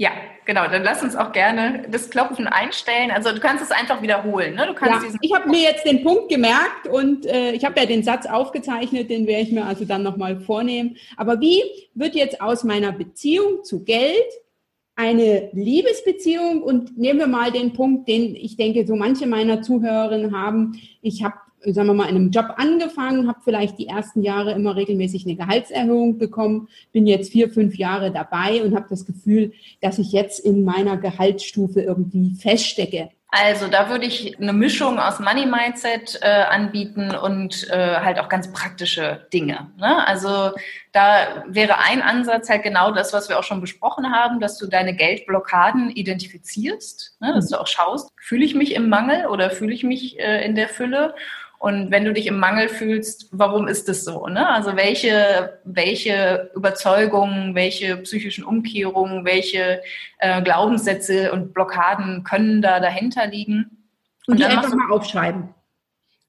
Ja, genau. Dann lass uns auch gerne das Klopfen einstellen. Also du kannst es einfach wiederholen. Ne? Du kannst ja, ich habe mir jetzt den Punkt gemerkt und äh, ich habe ja den Satz aufgezeichnet, den werde ich mir also dann nochmal vornehmen. Aber wie wird jetzt aus meiner Beziehung zu Geld eine Liebesbeziehung und nehmen wir mal den Punkt, den ich denke, so manche meiner Zuhörerinnen haben. Ich habe, sagen wir mal, in einem Job angefangen, habe vielleicht die ersten Jahre immer regelmäßig eine Gehaltserhöhung bekommen, bin jetzt vier, fünf Jahre dabei und habe das Gefühl, dass ich jetzt in meiner Gehaltsstufe irgendwie feststecke. Also da würde ich eine Mischung aus Money Mindset äh, anbieten und äh, halt auch ganz praktische Dinge. Ne? Also da wäre ein Ansatz halt genau das, was wir auch schon besprochen haben, dass du deine Geldblockaden identifizierst, ne? dass du auch schaust, fühle ich mich im Mangel oder fühle ich mich äh, in der Fülle und wenn du dich im Mangel fühlst, warum ist das so? Ne? Also welche, welche Überzeugungen, welche psychischen Umkehrungen, welche äh, Glaubenssätze und Blockaden können da dahinter liegen? Und, und die einfach mal aufschreiben.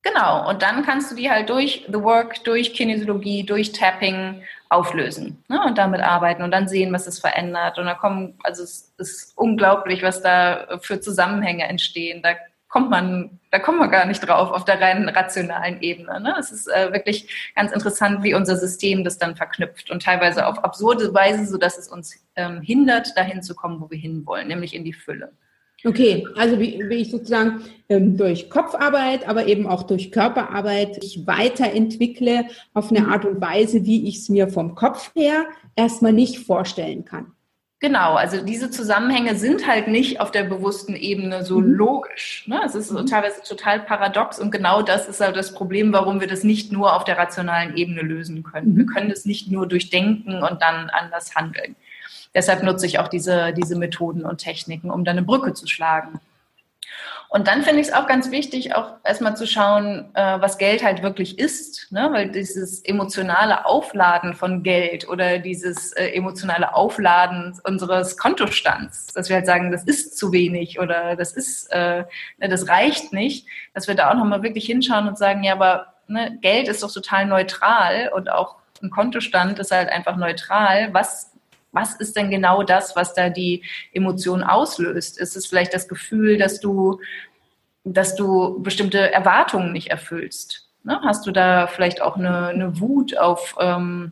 Genau, und dann kannst du die halt durch The Work, durch Kinesiologie, durch Tapping auflösen ne? und damit arbeiten und dann sehen, was es verändert. Und da kommen, also es ist unglaublich, was da für Zusammenhänge entstehen. Da kommt man, da kommt man gar nicht drauf auf der rein rationalen Ebene. Ne? Es ist äh, wirklich ganz interessant, wie unser System das dann verknüpft und teilweise auf absurde Weise, so dass es uns ähm, hindert, dahin zu kommen, wo wir hinwollen, nämlich in die Fülle. Okay, also wie, wie ich sozusagen ähm, durch Kopfarbeit, aber eben auch durch Körperarbeit ich weiterentwickle auf eine Art und Weise, wie ich es mir vom Kopf her erstmal nicht vorstellen kann. Genau, also diese Zusammenhänge sind halt nicht auf der bewussten Ebene so mhm. logisch. Ne? Es ist mhm. teilweise total paradox und genau das ist halt das Problem, warum wir das nicht nur auf der rationalen Ebene lösen können. Mhm. Wir können das nicht nur durchdenken und dann anders handeln. Deshalb nutze ich auch diese, diese Methoden und Techniken, um da eine Brücke zu schlagen. Und dann finde ich es auch ganz wichtig, auch erstmal zu schauen, äh, was Geld halt wirklich ist, ne? weil dieses emotionale Aufladen von Geld oder dieses äh, emotionale Aufladen unseres Kontostands, dass wir halt sagen, das ist zu wenig oder das ist, äh, ne, das reicht nicht, dass wir da auch nochmal wirklich hinschauen und sagen, ja, aber ne, Geld ist doch total neutral und auch ein Kontostand ist halt einfach neutral. Was was ist denn genau das, was da die Emotion auslöst? Ist es vielleicht das Gefühl, dass du, dass du bestimmte Erwartungen nicht erfüllst? Ne? Hast du da vielleicht auch eine, eine Wut auf, ähm,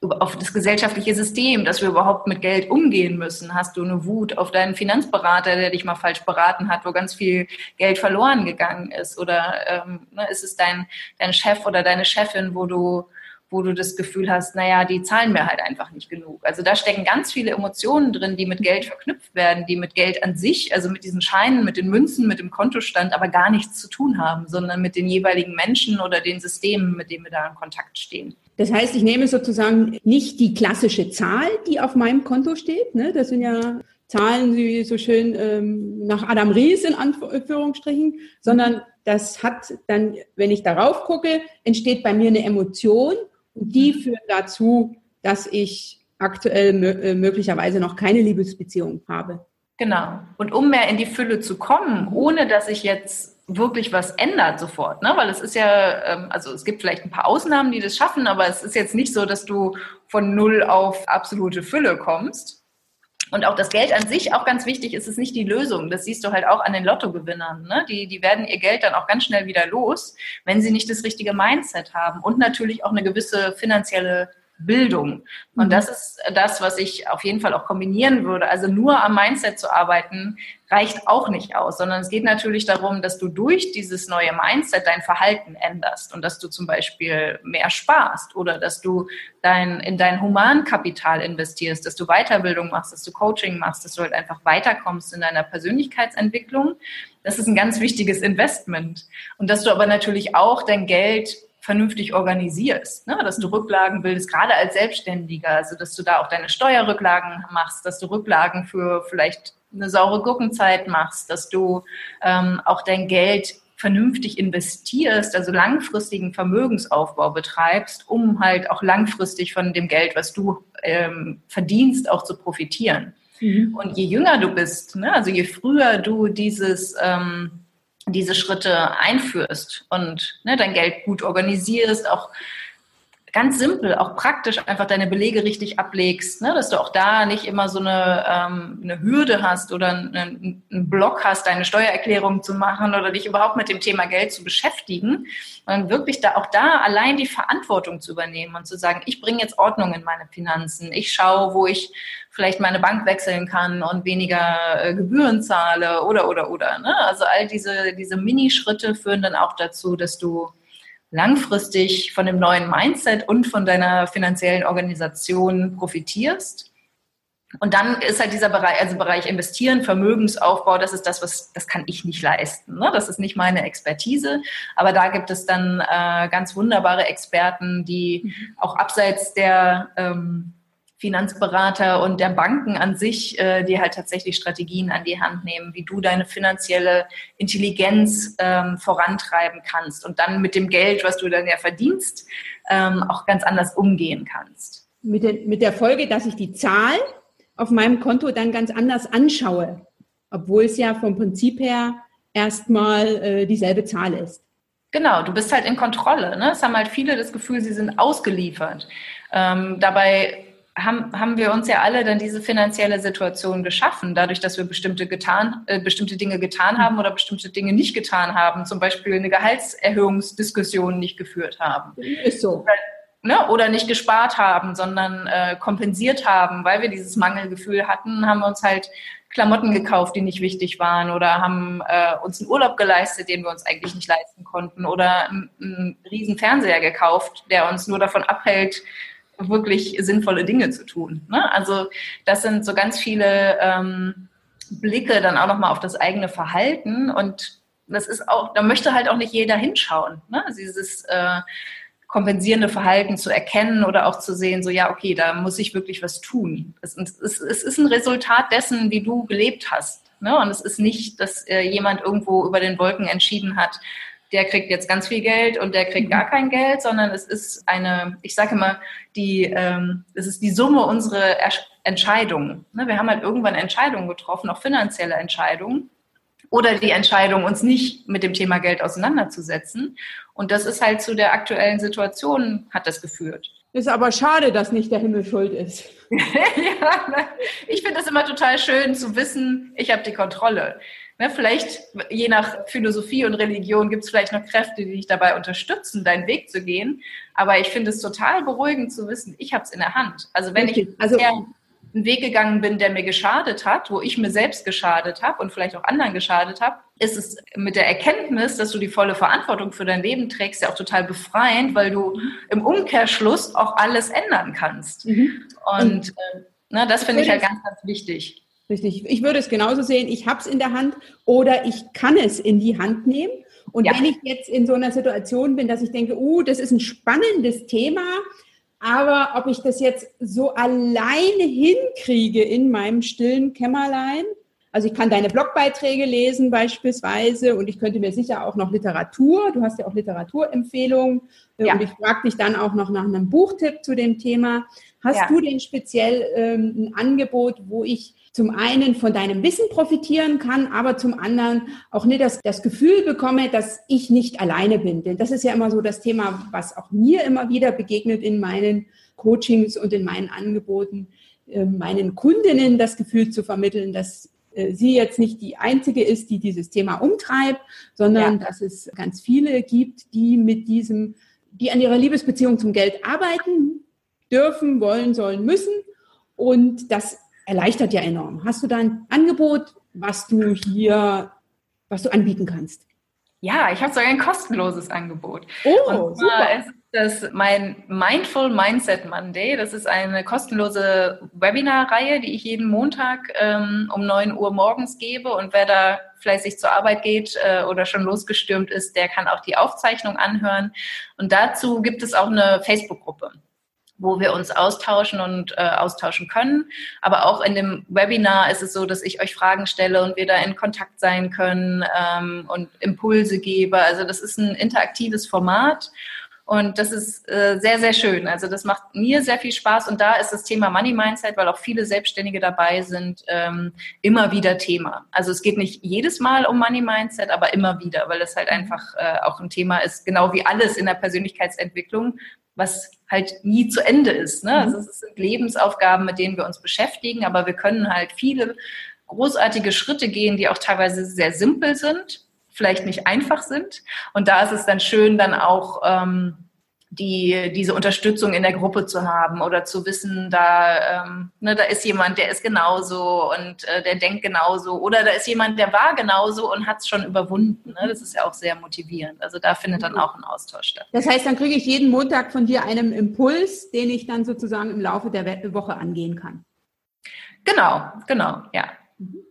auf das gesellschaftliche System, dass wir überhaupt mit Geld umgehen müssen? Hast du eine Wut auf deinen Finanzberater, der dich mal falsch beraten hat, wo ganz viel Geld verloren gegangen ist? Oder ähm, ne, ist es dein, dein Chef oder deine Chefin, wo du wo du das Gefühl hast, naja, die zahlen mir halt einfach nicht genug. Also da stecken ganz viele Emotionen drin, die mit Geld verknüpft werden, die mit Geld an sich, also mit diesen Scheinen, mit den Münzen, mit dem Kontostand, aber gar nichts zu tun haben, sondern mit den jeweiligen Menschen oder den Systemen, mit denen wir da in Kontakt stehen. Das heißt, ich nehme sozusagen nicht die klassische Zahl, die auf meinem Konto steht. Ne? Das sind ja Zahlen, die so schön ähm, nach Adam Ries in Anführungsstrichen, sondern das hat dann, wenn ich darauf gucke, entsteht bei mir eine Emotion und die mhm. führen dazu, dass ich aktuell äh, möglicherweise noch keine Liebesbeziehung habe. Genau. Und um mehr in die Fülle zu kommen, ohne dass ich jetzt wirklich was ändert sofort, ne? Weil es ist ja, ähm, also es gibt vielleicht ein paar Ausnahmen, die das schaffen, aber es ist jetzt nicht so, dass du von null auf absolute Fülle kommst. Und auch das Geld an sich, auch ganz wichtig, ist es nicht die Lösung. Das siehst du halt auch an den Lottogewinnern. Ne? Die, die werden ihr Geld dann auch ganz schnell wieder los, wenn sie nicht das richtige Mindset haben und natürlich auch eine gewisse finanzielle Bildung. Und mhm. das ist das, was ich auf jeden Fall auch kombinieren würde. Also nur am Mindset zu arbeiten, reicht auch nicht aus, sondern es geht natürlich darum, dass du durch dieses neue Mindset dein Verhalten änderst und dass du zum Beispiel mehr sparst oder dass du dein, in dein Humankapital investierst, dass du Weiterbildung machst, dass du Coaching machst, dass du halt einfach weiterkommst in deiner Persönlichkeitsentwicklung. Das ist ein ganz wichtiges Investment. Und dass du aber natürlich auch dein Geld vernünftig organisierst, ne? dass du Rücklagen bildest, gerade als Selbstständiger, also dass du da auch deine Steuerrücklagen machst, dass du Rücklagen für vielleicht eine saure Gurkenzeit machst, dass du ähm, auch dein Geld vernünftig investierst, also langfristigen Vermögensaufbau betreibst, um halt auch langfristig von dem Geld, was du ähm, verdienst, auch zu profitieren. Mhm. Und je jünger du bist, ne, also je früher du dieses ähm, diese Schritte einführst und ne, dein Geld gut organisierst, auch ganz simpel, auch praktisch einfach deine Belege richtig ablegst, ne, dass du auch da nicht immer so eine, ähm, eine Hürde hast oder einen, einen Block hast, deine Steuererklärung zu machen oder dich überhaupt mit dem Thema Geld zu beschäftigen, sondern wirklich da auch da allein die Verantwortung zu übernehmen und zu sagen, ich bringe jetzt Ordnung in meine Finanzen, ich schaue, wo ich vielleicht meine Bank wechseln kann und weniger äh, Gebühren zahle oder oder oder. Ne? Also all diese, diese Minischritte führen dann auch dazu, dass du langfristig von dem neuen Mindset und von deiner finanziellen Organisation profitierst. Und dann ist halt dieser Bereich, also Bereich Investieren, Vermögensaufbau, das ist das, was das kann ich nicht leisten. Ne? Das ist nicht meine Expertise. Aber da gibt es dann äh, ganz wunderbare Experten, die mhm. auch abseits der ähm, Finanzberater und der Banken an sich, äh, die halt tatsächlich Strategien an die Hand nehmen, wie du deine finanzielle Intelligenz ähm, vorantreiben kannst und dann mit dem Geld, was du dann ja verdienst, ähm, auch ganz anders umgehen kannst. Mit, den, mit der Folge, dass ich die Zahl auf meinem Konto dann ganz anders anschaue, obwohl es ja vom Prinzip her erstmal äh, dieselbe Zahl ist. Genau, du bist halt in Kontrolle. Ne? Es haben halt viele das Gefühl, sie sind ausgeliefert. Ähm, dabei haben, haben wir uns ja alle dann diese finanzielle Situation geschaffen, dadurch, dass wir bestimmte, getan, äh, bestimmte Dinge getan haben oder bestimmte Dinge nicht getan haben, zum Beispiel eine Gehaltserhöhungsdiskussion nicht geführt haben. Ist so. Oder, ne, oder nicht gespart haben, sondern äh, kompensiert haben, weil wir dieses Mangelgefühl hatten, haben wir uns halt Klamotten gekauft, die nicht wichtig waren oder haben äh, uns einen Urlaub geleistet, den wir uns eigentlich nicht leisten konnten oder einen, einen riesen Fernseher gekauft, der uns nur davon abhält, wirklich sinnvolle Dinge zu tun. Ne? Also das sind so ganz viele ähm, Blicke dann auch nochmal auf das eigene Verhalten und das ist auch, da möchte halt auch nicht jeder hinschauen. Ne? Also dieses äh, kompensierende Verhalten zu erkennen oder auch zu sehen, so ja, okay, da muss ich wirklich was tun. Es, es, es ist ein Resultat dessen, wie du gelebt hast. Ne? Und es ist nicht, dass äh, jemand irgendwo über den Wolken entschieden hat, der kriegt jetzt ganz viel Geld und der kriegt gar kein Geld, sondern es ist eine, ich sage immer, die, ähm, es ist die Summe unserer Entscheidungen. Ne? Wir haben halt irgendwann Entscheidungen getroffen, auch finanzielle Entscheidungen. Oder die Entscheidung, uns nicht mit dem Thema Geld auseinanderzusetzen. Und das ist halt zu der aktuellen Situation, hat das geführt. Ist aber schade, dass nicht der Himmel schuld ist. ja, ich finde es immer total schön zu wissen, ich habe die Kontrolle. Ne, vielleicht, je nach Philosophie und Religion, gibt es vielleicht noch Kräfte, die dich dabei unterstützen, deinen Weg zu gehen. Aber ich finde es total beruhigend zu wissen, ich habe es in der Hand. Also wenn ich also, einen Weg gegangen bin, der mir geschadet hat, wo ich mir selbst geschadet habe und vielleicht auch anderen geschadet habe, ist es mit der Erkenntnis, dass du die volle Verantwortung für dein Leben trägst, ja auch total befreiend, weil du im Umkehrschluss auch alles ändern kannst. Mhm. Und äh, na, das finde ich halt ganz, ganz wichtig. Richtig. Ich würde es genauso sehen, ich habe es in der Hand oder ich kann es in die Hand nehmen. Und ja. wenn ich jetzt in so einer Situation bin, dass ich denke, uh, das ist ein spannendes Thema, aber ob ich das jetzt so alleine hinkriege in meinem stillen Kämmerlein, also ich kann deine Blogbeiträge lesen beispielsweise und ich könnte mir sicher auch noch Literatur, du hast ja auch Literaturempfehlungen äh, ja. und ich frage dich dann auch noch nach einem Buchtipp zu dem Thema. Hast ja. du denn speziell ähm, ein Angebot, wo ich zum einen von deinem Wissen profitieren kann, aber zum anderen auch nicht das, das Gefühl bekomme, dass ich nicht alleine bin. Denn das ist ja immer so das Thema, was auch mir immer wieder begegnet in meinen Coachings und in meinen Angeboten, äh, meinen Kundinnen das Gefühl zu vermitteln, dass äh, sie jetzt nicht die einzige ist, die dieses Thema umtreibt, sondern ja. dass es ganz viele gibt, die mit diesem, die an ihrer Liebesbeziehung zum Geld arbeiten dürfen, wollen, sollen, müssen und das erleichtert ja enorm. Hast du da ein Angebot, was du hier, was du anbieten kannst? Ja, ich habe sogar ein kostenloses Angebot. Oh, super. ist das mein Mindful Mindset Monday. Das ist eine kostenlose Webinarreihe, die ich jeden Montag ähm, um 9 Uhr morgens gebe. Und wer da fleißig zur Arbeit geht äh, oder schon losgestürmt ist, der kann auch die Aufzeichnung anhören. Und dazu gibt es auch eine Facebook-Gruppe wo wir uns austauschen und äh, austauschen können. Aber auch in dem Webinar ist es so, dass ich euch Fragen stelle und wir da in Kontakt sein können ähm, und Impulse gebe. Also das ist ein interaktives Format. Und das ist äh, sehr, sehr schön. Also das macht mir sehr viel Spaß. Und da ist das Thema Money Mindset, weil auch viele Selbstständige dabei sind, ähm, immer wieder Thema. Also es geht nicht jedes Mal um Money Mindset, aber immer wieder, weil das halt einfach äh, auch ein Thema ist, genau wie alles in der Persönlichkeitsentwicklung, was halt nie zu Ende ist. Ne? Also es sind Lebensaufgaben, mit denen wir uns beschäftigen, aber wir können halt viele großartige Schritte gehen, die auch teilweise sehr simpel sind, vielleicht nicht einfach sind. Und da ist es dann schön, dann auch ähm, die, diese Unterstützung in der Gruppe zu haben oder zu wissen, da, ähm, ne, da ist jemand, der ist genauso und äh, der denkt genauso oder da ist jemand, der war genauso und hat es schon überwunden. Ne? Das ist ja auch sehr motivierend. Also da findet dann auch ein Austausch statt. Das heißt, dann kriege ich jeden Montag von dir einen Impuls, den ich dann sozusagen im Laufe der Woche angehen kann. Genau, genau, ja. Mhm.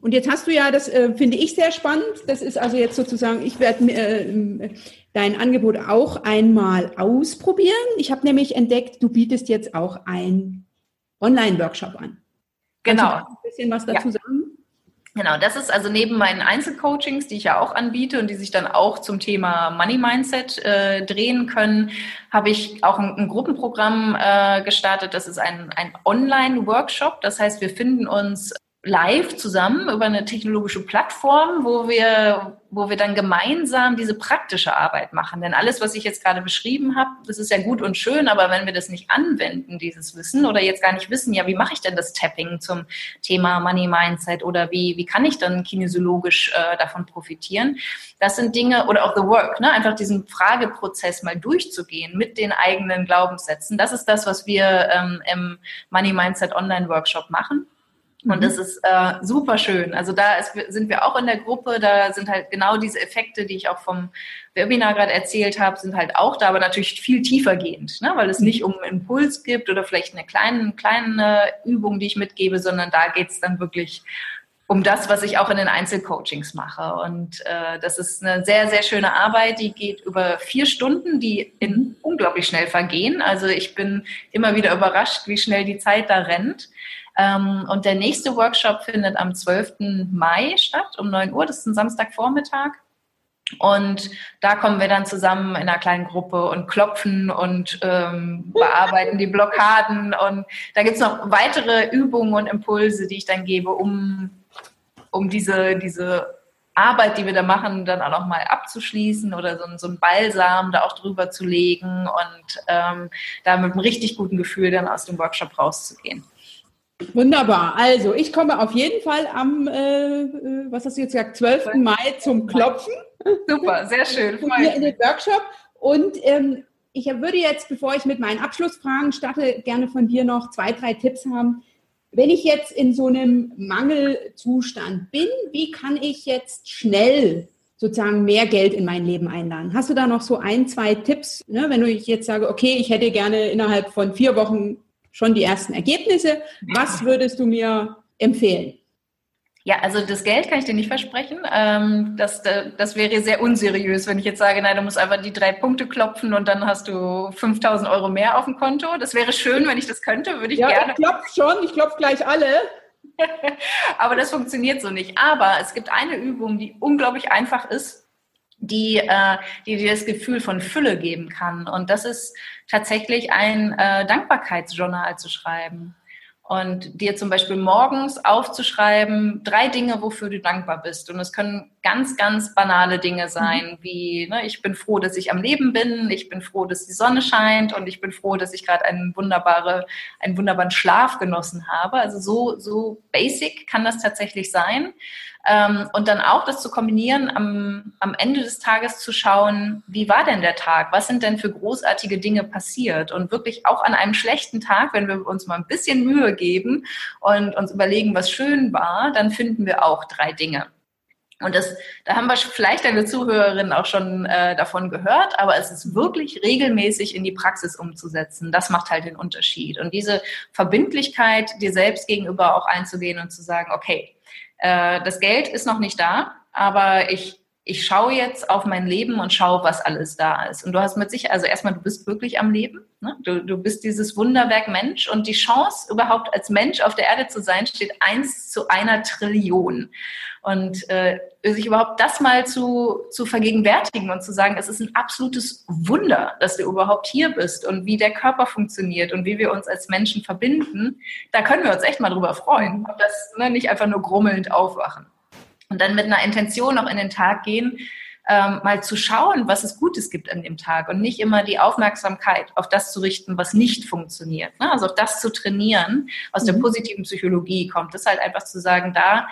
Und jetzt hast du ja, das äh, finde ich sehr spannend. Das ist also jetzt sozusagen, ich werde äh, dein Angebot auch einmal ausprobieren. Ich habe nämlich entdeckt, du bietest jetzt auch einen Online-Workshop an. Genau. ein bisschen was dazu ja. sagen? Genau, das ist also neben meinen Einzelcoachings, die ich ja auch anbiete und die sich dann auch zum Thema Money Mindset äh, drehen können, habe ich auch ein, ein Gruppenprogramm äh, gestartet. Das ist ein, ein Online-Workshop. Das heißt, wir finden uns live zusammen über eine technologische Plattform, wo wir, wo wir dann gemeinsam diese praktische Arbeit machen. Denn alles, was ich jetzt gerade beschrieben habe, das ist ja gut und schön, aber wenn wir das nicht anwenden, dieses Wissen, oder jetzt gar nicht wissen, ja, wie mache ich denn das Tapping zum Thema Money Mindset oder wie, wie kann ich dann kinesiologisch äh, davon profitieren? Das sind Dinge, oder auch The Work, ne? einfach diesen Frageprozess mal durchzugehen mit den eigenen Glaubenssätzen. Das ist das, was wir ähm, im Money Mindset Online Workshop machen. Und das mhm. ist äh, super schön. Also da ist, sind wir auch in der Gruppe, da sind halt genau diese Effekte, die ich auch vom Webinar gerade erzählt habe, sind halt auch da, aber natürlich viel tiefer gehend, ne? weil es nicht um einen Impuls gibt oder vielleicht eine kleine, kleine Übung, die ich mitgebe, sondern da geht es dann wirklich um das, was ich auch in den Einzelcoachings mache. Und äh, das ist eine sehr, sehr schöne Arbeit, die geht über vier Stunden, die in unglaublich schnell vergehen. Also ich bin immer wieder überrascht, wie schnell die Zeit da rennt. Ähm, und der nächste Workshop findet am 12. Mai statt, um 9 Uhr. Das ist ein Samstagvormittag. Und da kommen wir dann zusammen in einer kleinen Gruppe und klopfen und ähm, bearbeiten die Blockaden. Und da gibt es noch weitere Übungen und Impulse, die ich dann gebe, um, um diese, diese Arbeit, die wir da machen, dann auch noch mal abzuschließen oder so, so ein Balsam da auch drüber zu legen und ähm, da mit einem richtig guten Gefühl dann aus dem Workshop rauszugehen. Wunderbar. Also, ich komme auf jeden Fall am, äh, äh was hast du jetzt gesagt, 12. Mai zum Klopfen. Super, sehr schön. Hier in den Workshop. Und ähm, ich würde jetzt, bevor ich mit meinen Abschlussfragen starte, gerne von dir noch zwei, drei Tipps haben. Wenn ich jetzt in so einem Mangelzustand bin, wie kann ich jetzt schnell sozusagen mehr Geld in mein Leben einladen? Hast du da noch so ein, zwei Tipps, ne, wenn du jetzt sage, okay, ich hätte gerne innerhalb von vier Wochen schon die ersten Ergebnisse. Was würdest du mir empfehlen? Ja, also das Geld kann ich dir nicht versprechen. Ähm, das, das wäre sehr unseriös, wenn ich jetzt sage, nein, du musst einfach die drei Punkte klopfen und dann hast du 5000 Euro mehr auf dem Konto. Das wäre schön, wenn ich das könnte, würde ich ja, gerne. Ich klopfe schon, ich klopfe gleich alle. Aber das funktioniert so nicht. Aber es gibt eine Übung, die unglaublich einfach ist die, äh, die dir das Gefühl von Fülle geben kann. Und das ist tatsächlich ein äh, Dankbarkeitsjournal zu schreiben. Und dir zum Beispiel morgens aufzuschreiben, drei Dinge, wofür du dankbar bist. Und es können ganz, ganz banale Dinge sein, mhm. wie ne, ich bin froh, dass ich am Leben bin, ich bin froh, dass die Sonne scheint und ich bin froh, dass ich gerade einen, wunderbare, einen wunderbaren Schlaf genossen habe. Also so, so basic kann das tatsächlich sein. Ähm, und dann auch das zu kombinieren, am, am Ende des Tages zu schauen, wie war denn der Tag? Was sind denn für großartige Dinge passiert? Und wirklich auch an einem schlechten Tag, wenn wir uns mal ein bisschen Mühe geben und uns überlegen, was schön war, dann finden wir auch drei Dinge. Und das, da haben wir vielleicht deine Zuhörerinnen auch schon äh, davon gehört, aber es ist wirklich regelmäßig in die Praxis umzusetzen. Das macht halt den Unterschied. Und diese Verbindlichkeit dir selbst gegenüber auch einzugehen und zu sagen, okay, äh, das Geld ist noch nicht da, aber ich, ich schaue jetzt auf mein Leben und schaue, was alles da ist. Und du hast mit sich, also erstmal, du bist wirklich am Leben. Ne? Du, du bist dieses Wunderwerk Mensch und die Chance, überhaupt als Mensch auf der Erde zu sein, steht eins zu einer Trillion. Und äh, sich überhaupt das mal zu, zu vergegenwärtigen und zu sagen, es ist ein absolutes Wunder, dass du überhaupt hier bist und wie der Körper funktioniert und wie wir uns als Menschen verbinden, da können wir uns echt mal drüber freuen und das ne, nicht einfach nur grummelnd aufwachen. Und dann mit einer Intention noch in den Tag gehen, ähm, mal zu schauen, was es Gutes gibt an dem Tag und nicht immer die Aufmerksamkeit auf das zu richten, was nicht funktioniert. Ne? Also auf das zu trainieren, aus der mhm. positiven Psychologie kommt. Das halt einfach zu sagen, da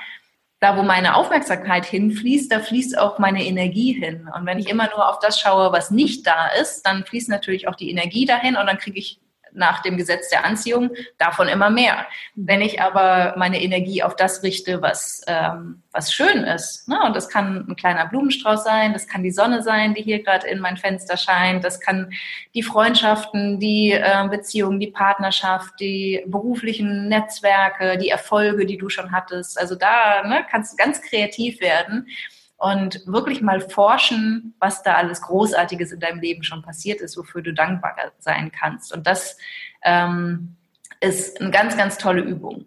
da, wo meine Aufmerksamkeit hinfließt, da fließt auch meine Energie hin. Und wenn ich immer nur auf das schaue, was nicht da ist, dann fließt natürlich auch die Energie dahin und dann kriege ich nach dem Gesetz der Anziehung davon immer mehr. Wenn ich aber meine Energie auf das richte, was, ähm, was schön ist, ne? und das kann ein kleiner Blumenstrauß sein, das kann die Sonne sein, die hier gerade in mein Fenster scheint, das kann die Freundschaften, die äh, Beziehungen, die Partnerschaft, die beruflichen Netzwerke, die Erfolge, die du schon hattest. Also da ne, kannst du ganz kreativ werden und wirklich mal forschen, was da alles Großartiges in deinem Leben schon passiert ist, wofür du dankbar sein kannst. Und das ähm, ist eine ganz, ganz tolle Übung.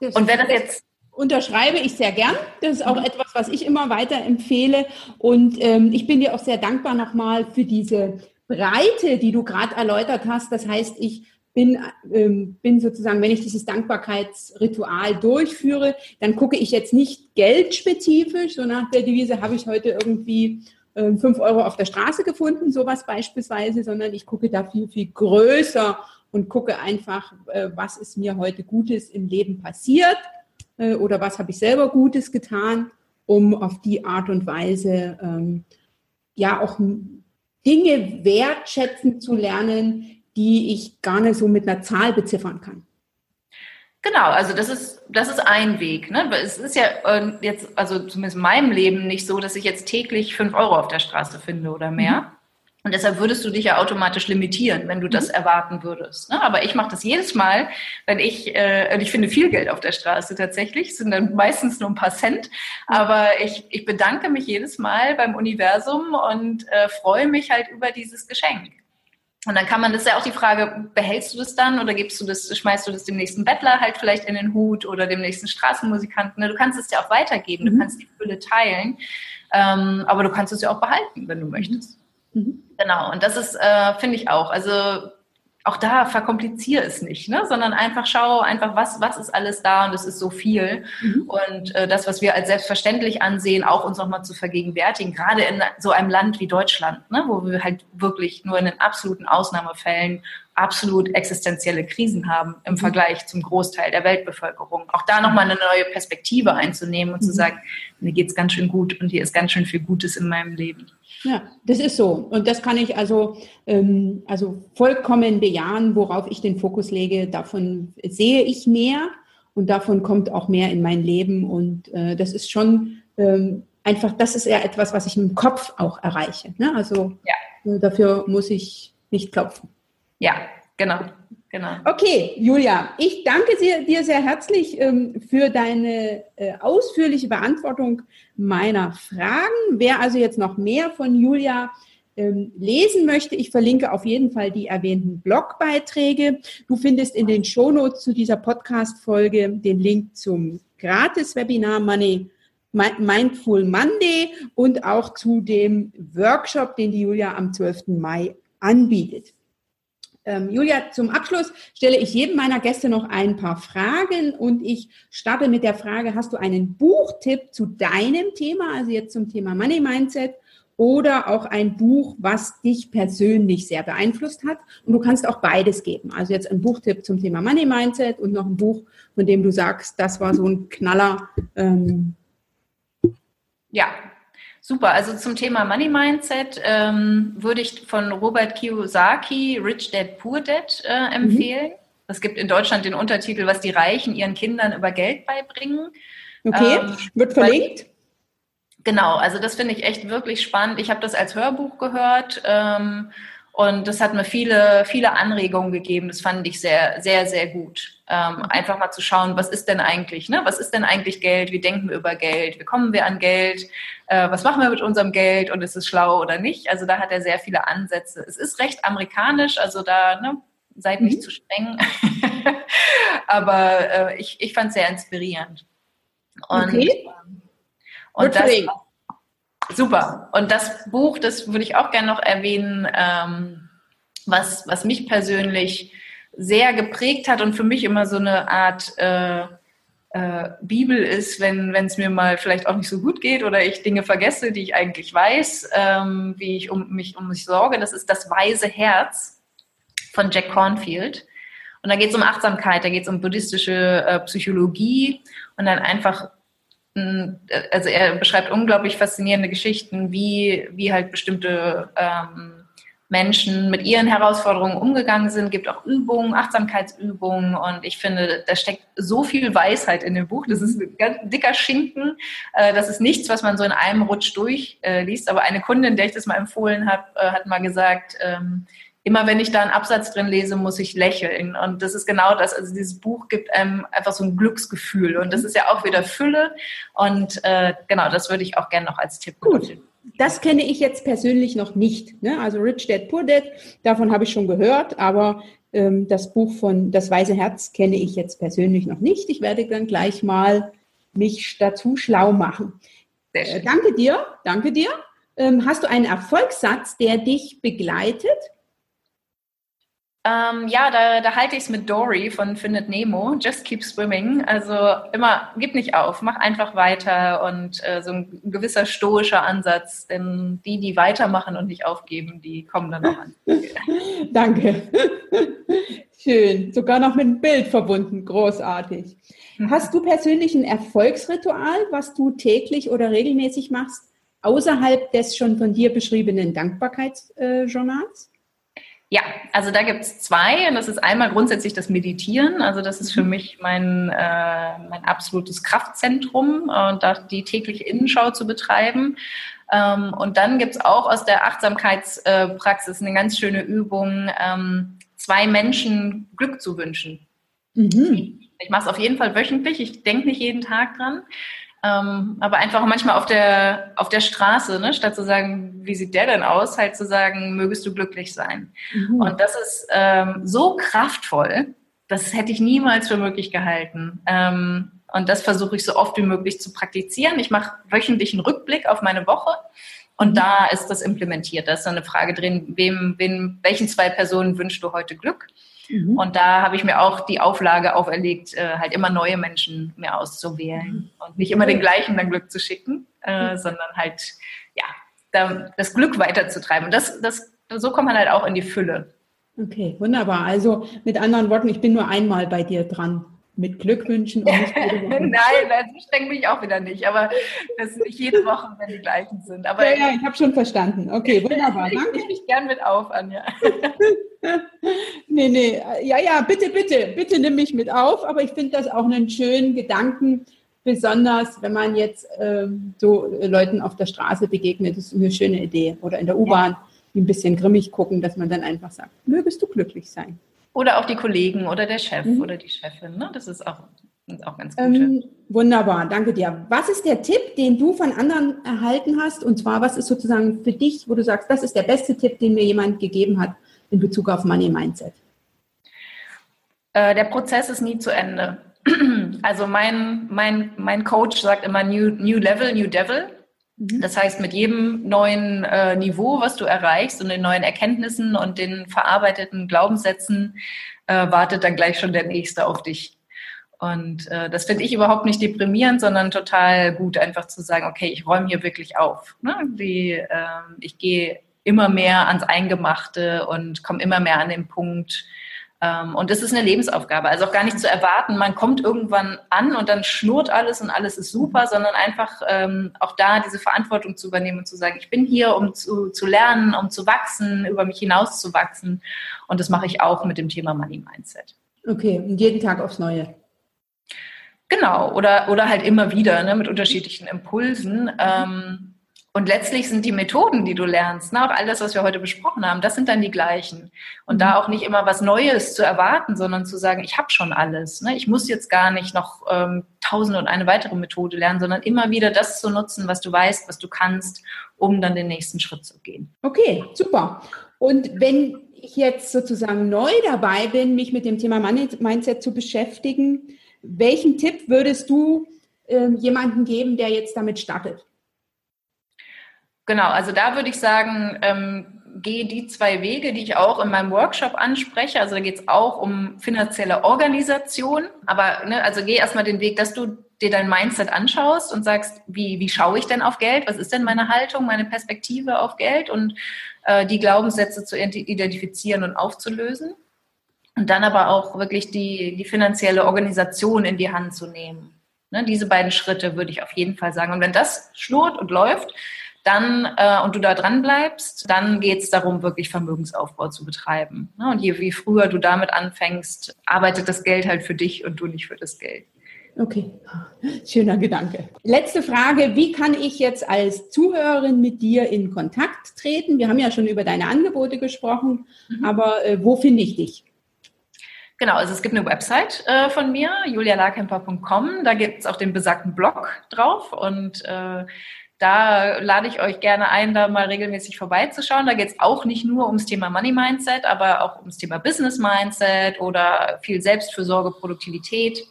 Und wer das jetzt unterschreibe ich sehr gern. Das ist auch etwas, was ich immer weiter empfehle. Und ähm, ich bin dir auch sehr dankbar nochmal für diese Breite, die du gerade erläutert hast. Das heißt, ich bin, ähm, bin sozusagen, wenn ich dieses Dankbarkeitsritual durchführe, dann gucke ich jetzt nicht geldspezifisch, so nach der Devise habe ich heute irgendwie äh, fünf Euro auf der Straße gefunden, sowas beispielsweise, sondern ich gucke da viel, viel größer und gucke einfach, äh, was ist mir heute Gutes im Leben passiert äh, oder was habe ich selber Gutes getan, um auf die Art und Weise ähm, ja auch Dinge wertschätzen zu lernen, die ich gar nicht so mit einer Zahl beziffern kann. Genau, also das ist, das ist ein Weg. Ne? Es ist ja äh, jetzt, also zumindest in meinem Leben nicht so, dass ich jetzt täglich fünf Euro auf der Straße finde oder mehr. Mhm. Und deshalb würdest du dich ja automatisch limitieren, wenn du das mhm. erwarten würdest. Ne? Aber ich mache das jedes Mal, wenn ich, äh, ich finde viel Geld auf der Straße tatsächlich, es sind dann meistens nur ein paar Cent. Aber ich, ich bedanke mich jedes Mal beim Universum und äh, freue mich halt über dieses Geschenk. Und dann kann man, das ist ja auch die Frage, behältst du das dann oder gibst du das, schmeißt du das dem nächsten Bettler halt vielleicht in den Hut oder dem nächsten Straßenmusikanten? Ne, du kannst es ja auch weitergeben, mhm. du kannst die Fülle teilen, ähm, aber du kannst es ja auch behalten, wenn du möchtest. Mhm. Genau, und das ist, äh, finde ich auch. Also auch da verkompliziere es nicht, ne? sondern einfach schau einfach, was, was ist alles da und es ist so viel. Mhm. Und äh, das, was wir als selbstverständlich ansehen, auch uns nochmal zu vergegenwärtigen, gerade in so einem Land wie Deutschland, ne? wo wir halt wirklich nur in den absoluten Ausnahmefällen absolut existenzielle Krisen haben im mhm. Vergleich zum Großteil der Weltbevölkerung. Auch da nochmal eine neue Perspektive einzunehmen und mhm. zu sagen, mir geht's ganz schön gut und hier ist ganz schön viel Gutes in meinem Leben. Ja, das ist so. Und das kann ich also, ähm, also vollkommen bejahen, worauf ich den Fokus lege. Davon sehe ich mehr und davon kommt auch mehr in mein Leben. Und äh, das ist schon ähm, einfach, das ist ja etwas, was ich im Kopf auch erreiche. Ne? Also ja. äh, dafür muss ich nicht klopfen. Ja, genau. Genau. Okay, Julia, ich danke dir sehr herzlich ähm, für deine äh, ausführliche Beantwortung meiner Fragen. Wer also jetzt noch mehr von Julia ähm, lesen möchte, ich verlinke auf jeden Fall die erwähnten Blogbeiträge. Du findest in den Shownotes zu dieser Podcast-Folge den Link zum Gratis-Webinar Money Mindful Monday und auch zu dem Workshop, den die Julia am 12. Mai anbietet. Ähm, Julia, zum Abschluss stelle ich jedem meiner Gäste noch ein paar Fragen und ich starte mit der Frage, hast du einen Buchtipp zu deinem Thema, also jetzt zum Thema Money Mindset oder auch ein Buch, was dich persönlich sehr beeinflusst hat? Und du kannst auch beides geben. Also jetzt ein Buchtipp zum Thema Money Mindset und noch ein Buch, von dem du sagst, das war so ein Knaller. Ähm, ja, Super, also zum Thema Money Mindset ähm, würde ich von Robert Kiyosaki Rich Dad Poor Dad äh, empfehlen. Es mhm. gibt in Deutschland den Untertitel, was die Reichen ihren Kindern über Geld beibringen. Okay, ähm, wird verlinkt. Genau, also das finde ich echt wirklich spannend. Ich habe das als Hörbuch gehört. Ähm, und das hat mir viele, viele Anregungen gegeben. Das fand ich sehr, sehr, sehr gut. Ähm, einfach mal zu schauen, was ist denn eigentlich, ne? Was ist denn eigentlich Geld? Wie denken wir über Geld? Wie kommen wir an Geld? Äh, was machen wir mit unserem Geld? Und ist es schlau oder nicht? Also da hat er sehr viele Ansätze. Es ist recht amerikanisch, also da, ne? Seid nicht mhm. zu streng. Aber äh, ich, ich fand es sehr inspirierend. Und, okay. Ähm, und das, Super. Und das Buch, das würde ich auch gerne noch erwähnen, ähm, was, was mich persönlich sehr geprägt hat und für mich immer so eine Art äh, äh, Bibel ist, wenn es mir mal vielleicht auch nicht so gut geht oder ich Dinge vergesse, die ich eigentlich weiß, ähm, wie ich um mich um mich sorge. Das ist das weise Herz von Jack Cornfield. Und da geht es um Achtsamkeit, da geht es um buddhistische äh, Psychologie und dann einfach also er beschreibt unglaublich faszinierende Geschichten, wie, wie halt bestimmte ähm, Menschen mit ihren Herausforderungen umgegangen sind, gibt auch Übungen, Achtsamkeitsübungen und ich finde, da steckt so viel Weisheit in dem Buch. Das ist ein ganz dicker Schinken. Äh, das ist nichts, was man so in einem Rutsch durchliest. Aber eine Kundin, der ich das mal empfohlen habe, äh, hat mal gesagt, ähm, immer wenn ich da einen Absatz drin lese, muss ich lächeln. Und das ist genau das. Also dieses Buch gibt einem einfach so ein Glücksgefühl. Und das ist ja auch wieder Fülle. Und äh, genau, das würde ich auch gerne noch als Tipp Gut. Das kenne ich jetzt persönlich noch nicht. Ne? Also Rich Dad Poor Dad, davon habe ich schon gehört, aber ähm, das Buch von Das Weise Herz kenne ich jetzt persönlich noch nicht. Ich werde dann gleich mal mich dazu schlau machen. Äh, danke dir, danke dir. Ähm, hast du einen Erfolgssatz, der dich begleitet? Ähm, ja, da, da halte ich es mit Dory von Findet Nemo. Just keep swimming. Also immer, gib nicht auf, mach einfach weiter und äh, so ein gewisser stoischer Ansatz. Denn die, die weitermachen und nicht aufgeben, die kommen dann auch an. Danke. Schön. Sogar noch mit einem Bild verbunden. Großartig. Mhm. Hast du persönlich ein Erfolgsritual, was du täglich oder regelmäßig machst, außerhalb des schon von dir beschriebenen Dankbarkeitsjournals? Ja, also da gibt es zwei und das ist einmal grundsätzlich das Meditieren. Also das ist für mhm. mich mein, äh, mein absolutes Kraftzentrum und da die tägliche Innenschau zu betreiben. Ähm, und dann gibt es auch aus der Achtsamkeitspraxis eine ganz schöne Übung, ähm, zwei Menschen Glück zu wünschen. Mhm. Ich mache es auf jeden Fall wöchentlich, ich denke nicht jeden Tag dran. Ähm, aber einfach manchmal auf der, auf der Straße, ne, statt zu sagen, wie sieht der denn aus, halt zu sagen, mögest du glücklich sein. Mhm. Und das ist ähm, so kraftvoll, das hätte ich niemals für möglich gehalten. Ähm, und das versuche ich so oft wie möglich zu praktizieren. Ich mache wöchentlich einen Rückblick auf meine Woche. Und mhm. da ist das implementiert. Da ist so eine Frage drin, wem, wem, welchen zwei Personen wünschst du heute Glück? Mhm. Und da habe ich mir auch die Auflage auferlegt, äh, halt immer neue Menschen mir auszuwählen mhm. und nicht immer den gleichen dann Glück zu schicken, äh, mhm. sondern halt, ja, da, das Glück weiterzutreiben. Und das, das, so kommt man halt auch in die Fülle. Okay, wunderbar. Also mit anderen Worten, ich bin nur einmal bei dir dran mit Glückwünschen und nicht jede Woche. Nein, das streng mich auch wieder nicht, aber das sind nicht jede Woche, wenn die gleichen sind. Aber ja, ja, ich habe schon verstanden. Okay, wunderbar. Ich Danke. Ich mich gern mit auf, Anja. nee, nee, ja, ja, bitte, bitte, bitte nimm mich mit auf, aber ich finde das auch einen schönen Gedanken, besonders wenn man jetzt äh, so Leuten auf der Straße begegnet, das ist eine schöne Idee. Oder in der U-Bahn, ja. ein bisschen grimmig gucken, dass man dann einfach sagt, mögest du glücklich sein. Oder auch die Kollegen oder der Chef mhm. oder die Chefin. Ne? Das ist auch, auch ganz gut. Ähm, wunderbar, danke dir. Was ist der Tipp, den du von anderen erhalten hast? Und zwar, was ist sozusagen für dich, wo du sagst, das ist der beste Tipp, den mir jemand gegeben hat in Bezug auf Money Mindset? Äh, der Prozess ist nie zu Ende. Also mein, mein, mein Coach sagt immer New, new Level, New Devil. Mhm. Das heißt, mit jedem neuen äh, Niveau, was du erreichst und den neuen Erkenntnissen und den verarbeiteten Glaubenssätzen, äh, wartet dann gleich schon der nächste auf dich. Und äh, das finde ich überhaupt nicht deprimierend, sondern total gut, einfach zu sagen, okay, ich räume hier wirklich auf. Ne? Die, äh, ich gehe immer mehr ans Eingemachte und komme immer mehr an den Punkt, ähm, und das ist eine Lebensaufgabe. Also auch gar nicht zu erwarten, man kommt irgendwann an und dann schnurrt alles und alles ist super, sondern einfach ähm, auch da diese Verantwortung zu übernehmen und zu sagen, ich bin hier, um zu, zu lernen, um zu wachsen, über mich hinaus zu wachsen. Und das mache ich auch mit dem Thema Money Mindset. Okay, und jeden Tag aufs Neue. Genau, oder, oder halt immer wieder ne, mit unterschiedlichen Impulsen. Ähm, und letztlich sind die Methoden, die du lernst, ne, auch all das, was wir heute besprochen haben, das sind dann die gleichen. Und da mhm. auch nicht immer was Neues zu erwarten, sondern zu sagen, ich habe schon alles. Ne? Ich muss jetzt gar nicht noch ähm, tausende und eine weitere Methode lernen, sondern immer wieder das zu nutzen, was du weißt, was du kannst, um dann den nächsten Schritt zu gehen. Okay, super. Und wenn ich jetzt sozusagen neu dabei bin, mich mit dem Thema Mindset zu beschäftigen, welchen Tipp würdest du äh, jemandem geben, der jetzt damit startet? Genau, also da würde ich sagen, ähm, gehe die zwei Wege, die ich auch in meinem Workshop anspreche. Also da geht es auch um finanzielle Organisation. Aber ne, also geh erstmal den Weg, dass du dir dein Mindset anschaust und sagst, wie, wie schaue ich denn auf Geld? Was ist denn meine Haltung, meine Perspektive auf Geld? Und äh, die Glaubenssätze zu identifizieren und aufzulösen. Und dann aber auch wirklich die, die finanzielle Organisation in die Hand zu nehmen. Ne, diese beiden Schritte würde ich auf jeden Fall sagen. Und wenn das schnurrt und läuft, dann äh, und du da dran bleibst, dann geht es darum, wirklich Vermögensaufbau zu betreiben. Ne? Und je wie früher du damit anfängst, arbeitet das Geld halt für dich und du nicht für das Geld. Okay, schöner Gedanke. Letzte Frage, wie kann ich jetzt als Zuhörerin mit dir in Kontakt treten? Wir haben ja schon über deine Angebote gesprochen, mhm. aber äh, wo finde ich dich? Genau, also es gibt eine Website äh, von mir, julialarkemper.com. Da gibt es auch den besagten Blog drauf und äh, da lade ich euch gerne ein, da mal regelmäßig vorbeizuschauen. Da geht es auch nicht nur ums Thema Money Mindset, aber auch ums Thema Business Mindset oder viel Selbstfürsorge, Produktivität.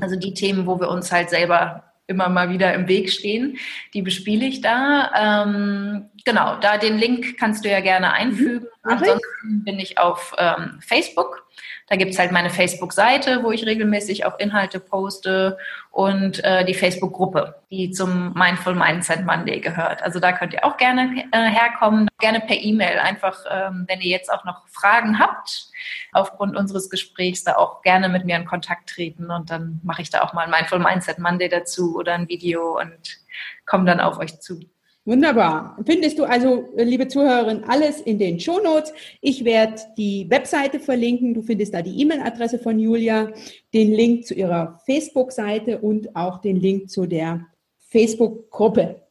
Also die Themen, wo wir uns halt selber immer mal wieder im Weg stehen, die bespiele ich da. Ähm, genau, da den Link kannst du ja gerne einfügen. Mhm. Ansonsten bin ich auf ähm, Facebook da gibt's halt meine Facebook-Seite, wo ich regelmäßig auch Inhalte poste und äh, die Facebook-Gruppe, die zum Mindful Mindset Monday gehört. Also da könnt ihr auch gerne äh, herkommen, gerne per E-Mail. Einfach, ähm, wenn ihr jetzt auch noch Fragen habt, aufgrund unseres Gesprächs, da auch gerne mit mir in Kontakt treten und dann mache ich da auch mal ein Mindful Mindset Monday dazu oder ein Video und komme dann auf euch zu. Wunderbar. Findest du also, liebe Zuhörerin, alles in den Shownotes. Ich werde die Webseite verlinken. Du findest da die E-Mail-Adresse von Julia, den Link zu ihrer Facebook-Seite und auch den Link zu der Facebook-Gruppe.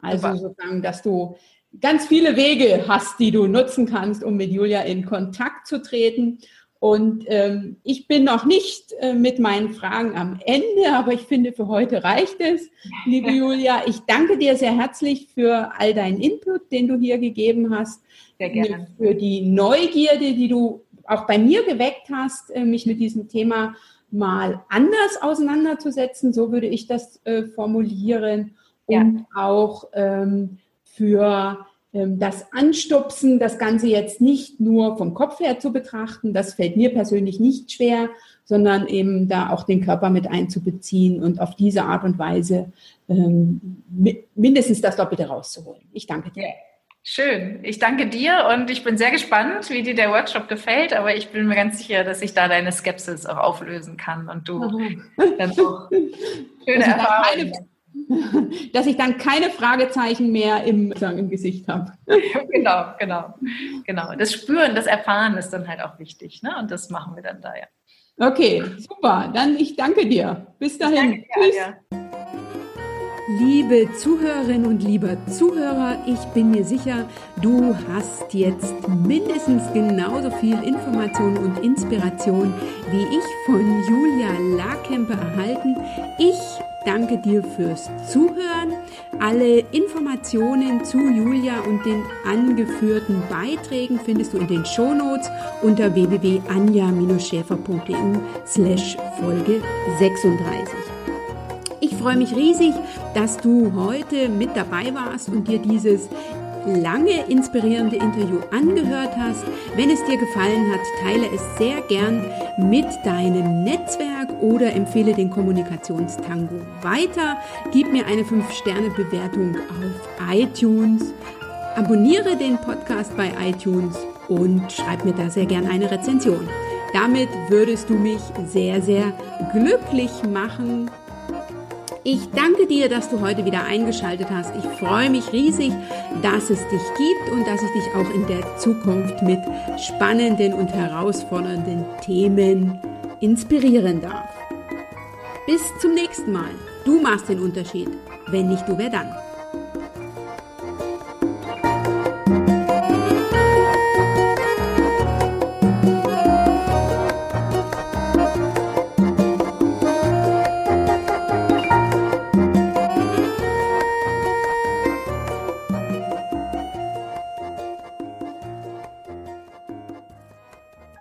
Also Super. sozusagen, dass du ganz viele Wege hast, die du nutzen kannst, um mit Julia in Kontakt zu treten. Und ähm, ich bin noch nicht äh, mit meinen Fragen am Ende, aber ich finde, für heute reicht es. Liebe Julia, ich danke dir sehr herzlich für all deinen Input, den du hier gegeben hast. Sehr gerne. Für die Neugierde, die du auch bei mir geweckt hast, äh, mich mit diesem Thema mal anders auseinanderzusetzen. So würde ich das äh, formulieren. Und ja. auch ähm, für das Anstupsen, das Ganze jetzt nicht nur vom Kopf her zu betrachten, das fällt mir persönlich nicht schwer, sondern eben da auch den Körper mit einzubeziehen und auf diese Art und Weise ähm, mindestens das Doppelte rauszuholen. Ich danke dir. Schön. Ich danke dir und ich bin sehr gespannt, wie dir der Workshop gefällt, aber ich bin mir ganz sicher, dass ich da deine Skepsis auch auflösen kann und du dann auch schöne Erfahrungen dass ich dann keine Fragezeichen mehr im, im Gesicht habe. genau, genau, genau. Das Spüren, das Erfahren ist dann halt auch wichtig, ne? Und das machen wir dann da, ja. Okay, super. Dann ich danke dir. Bis dahin. Dir, Tschüss. Ja. Liebe Zuhörerinnen und lieber Zuhörer, ich bin mir sicher, du hast jetzt mindestens genauso viel Information und Inspiration wie ich von Julia Larkemper erhalten. Ich danke dir fürs Zuhören. Alle Informationen zu Julia und den angeführten Beiträgen findest du in den Shownotes unter www.anja-schäfer.eu slash Folge 36. Ich freue mich riesig, dass du heute mit dabei warst und dir dieses lange inspirierende Interview angehört hast. Wenn es dir gefallen hat, teile es sehr gern mit deinem Netzwerk oder empfehle den Kommunikationstango weiter. Gib mir eine 5-Sterne-Bewertung auf iTunes. Abonniere den Podcast bei iTunes und schreib mir da sehr gern eine Rezension. Damit würdest du mich sehr, sehr glücklich machen ich danke dir, dass du heute wieder eingeschaltet hast. Ich freue mich riesig, dass es dich gibt und dass ich dich auch in der Zukunft mit spannenden und herausfordernden Themen inspirieren darf. Bis zum nächsten Mal. Du machst den Unterschied. Wenn nicht du, wer dann?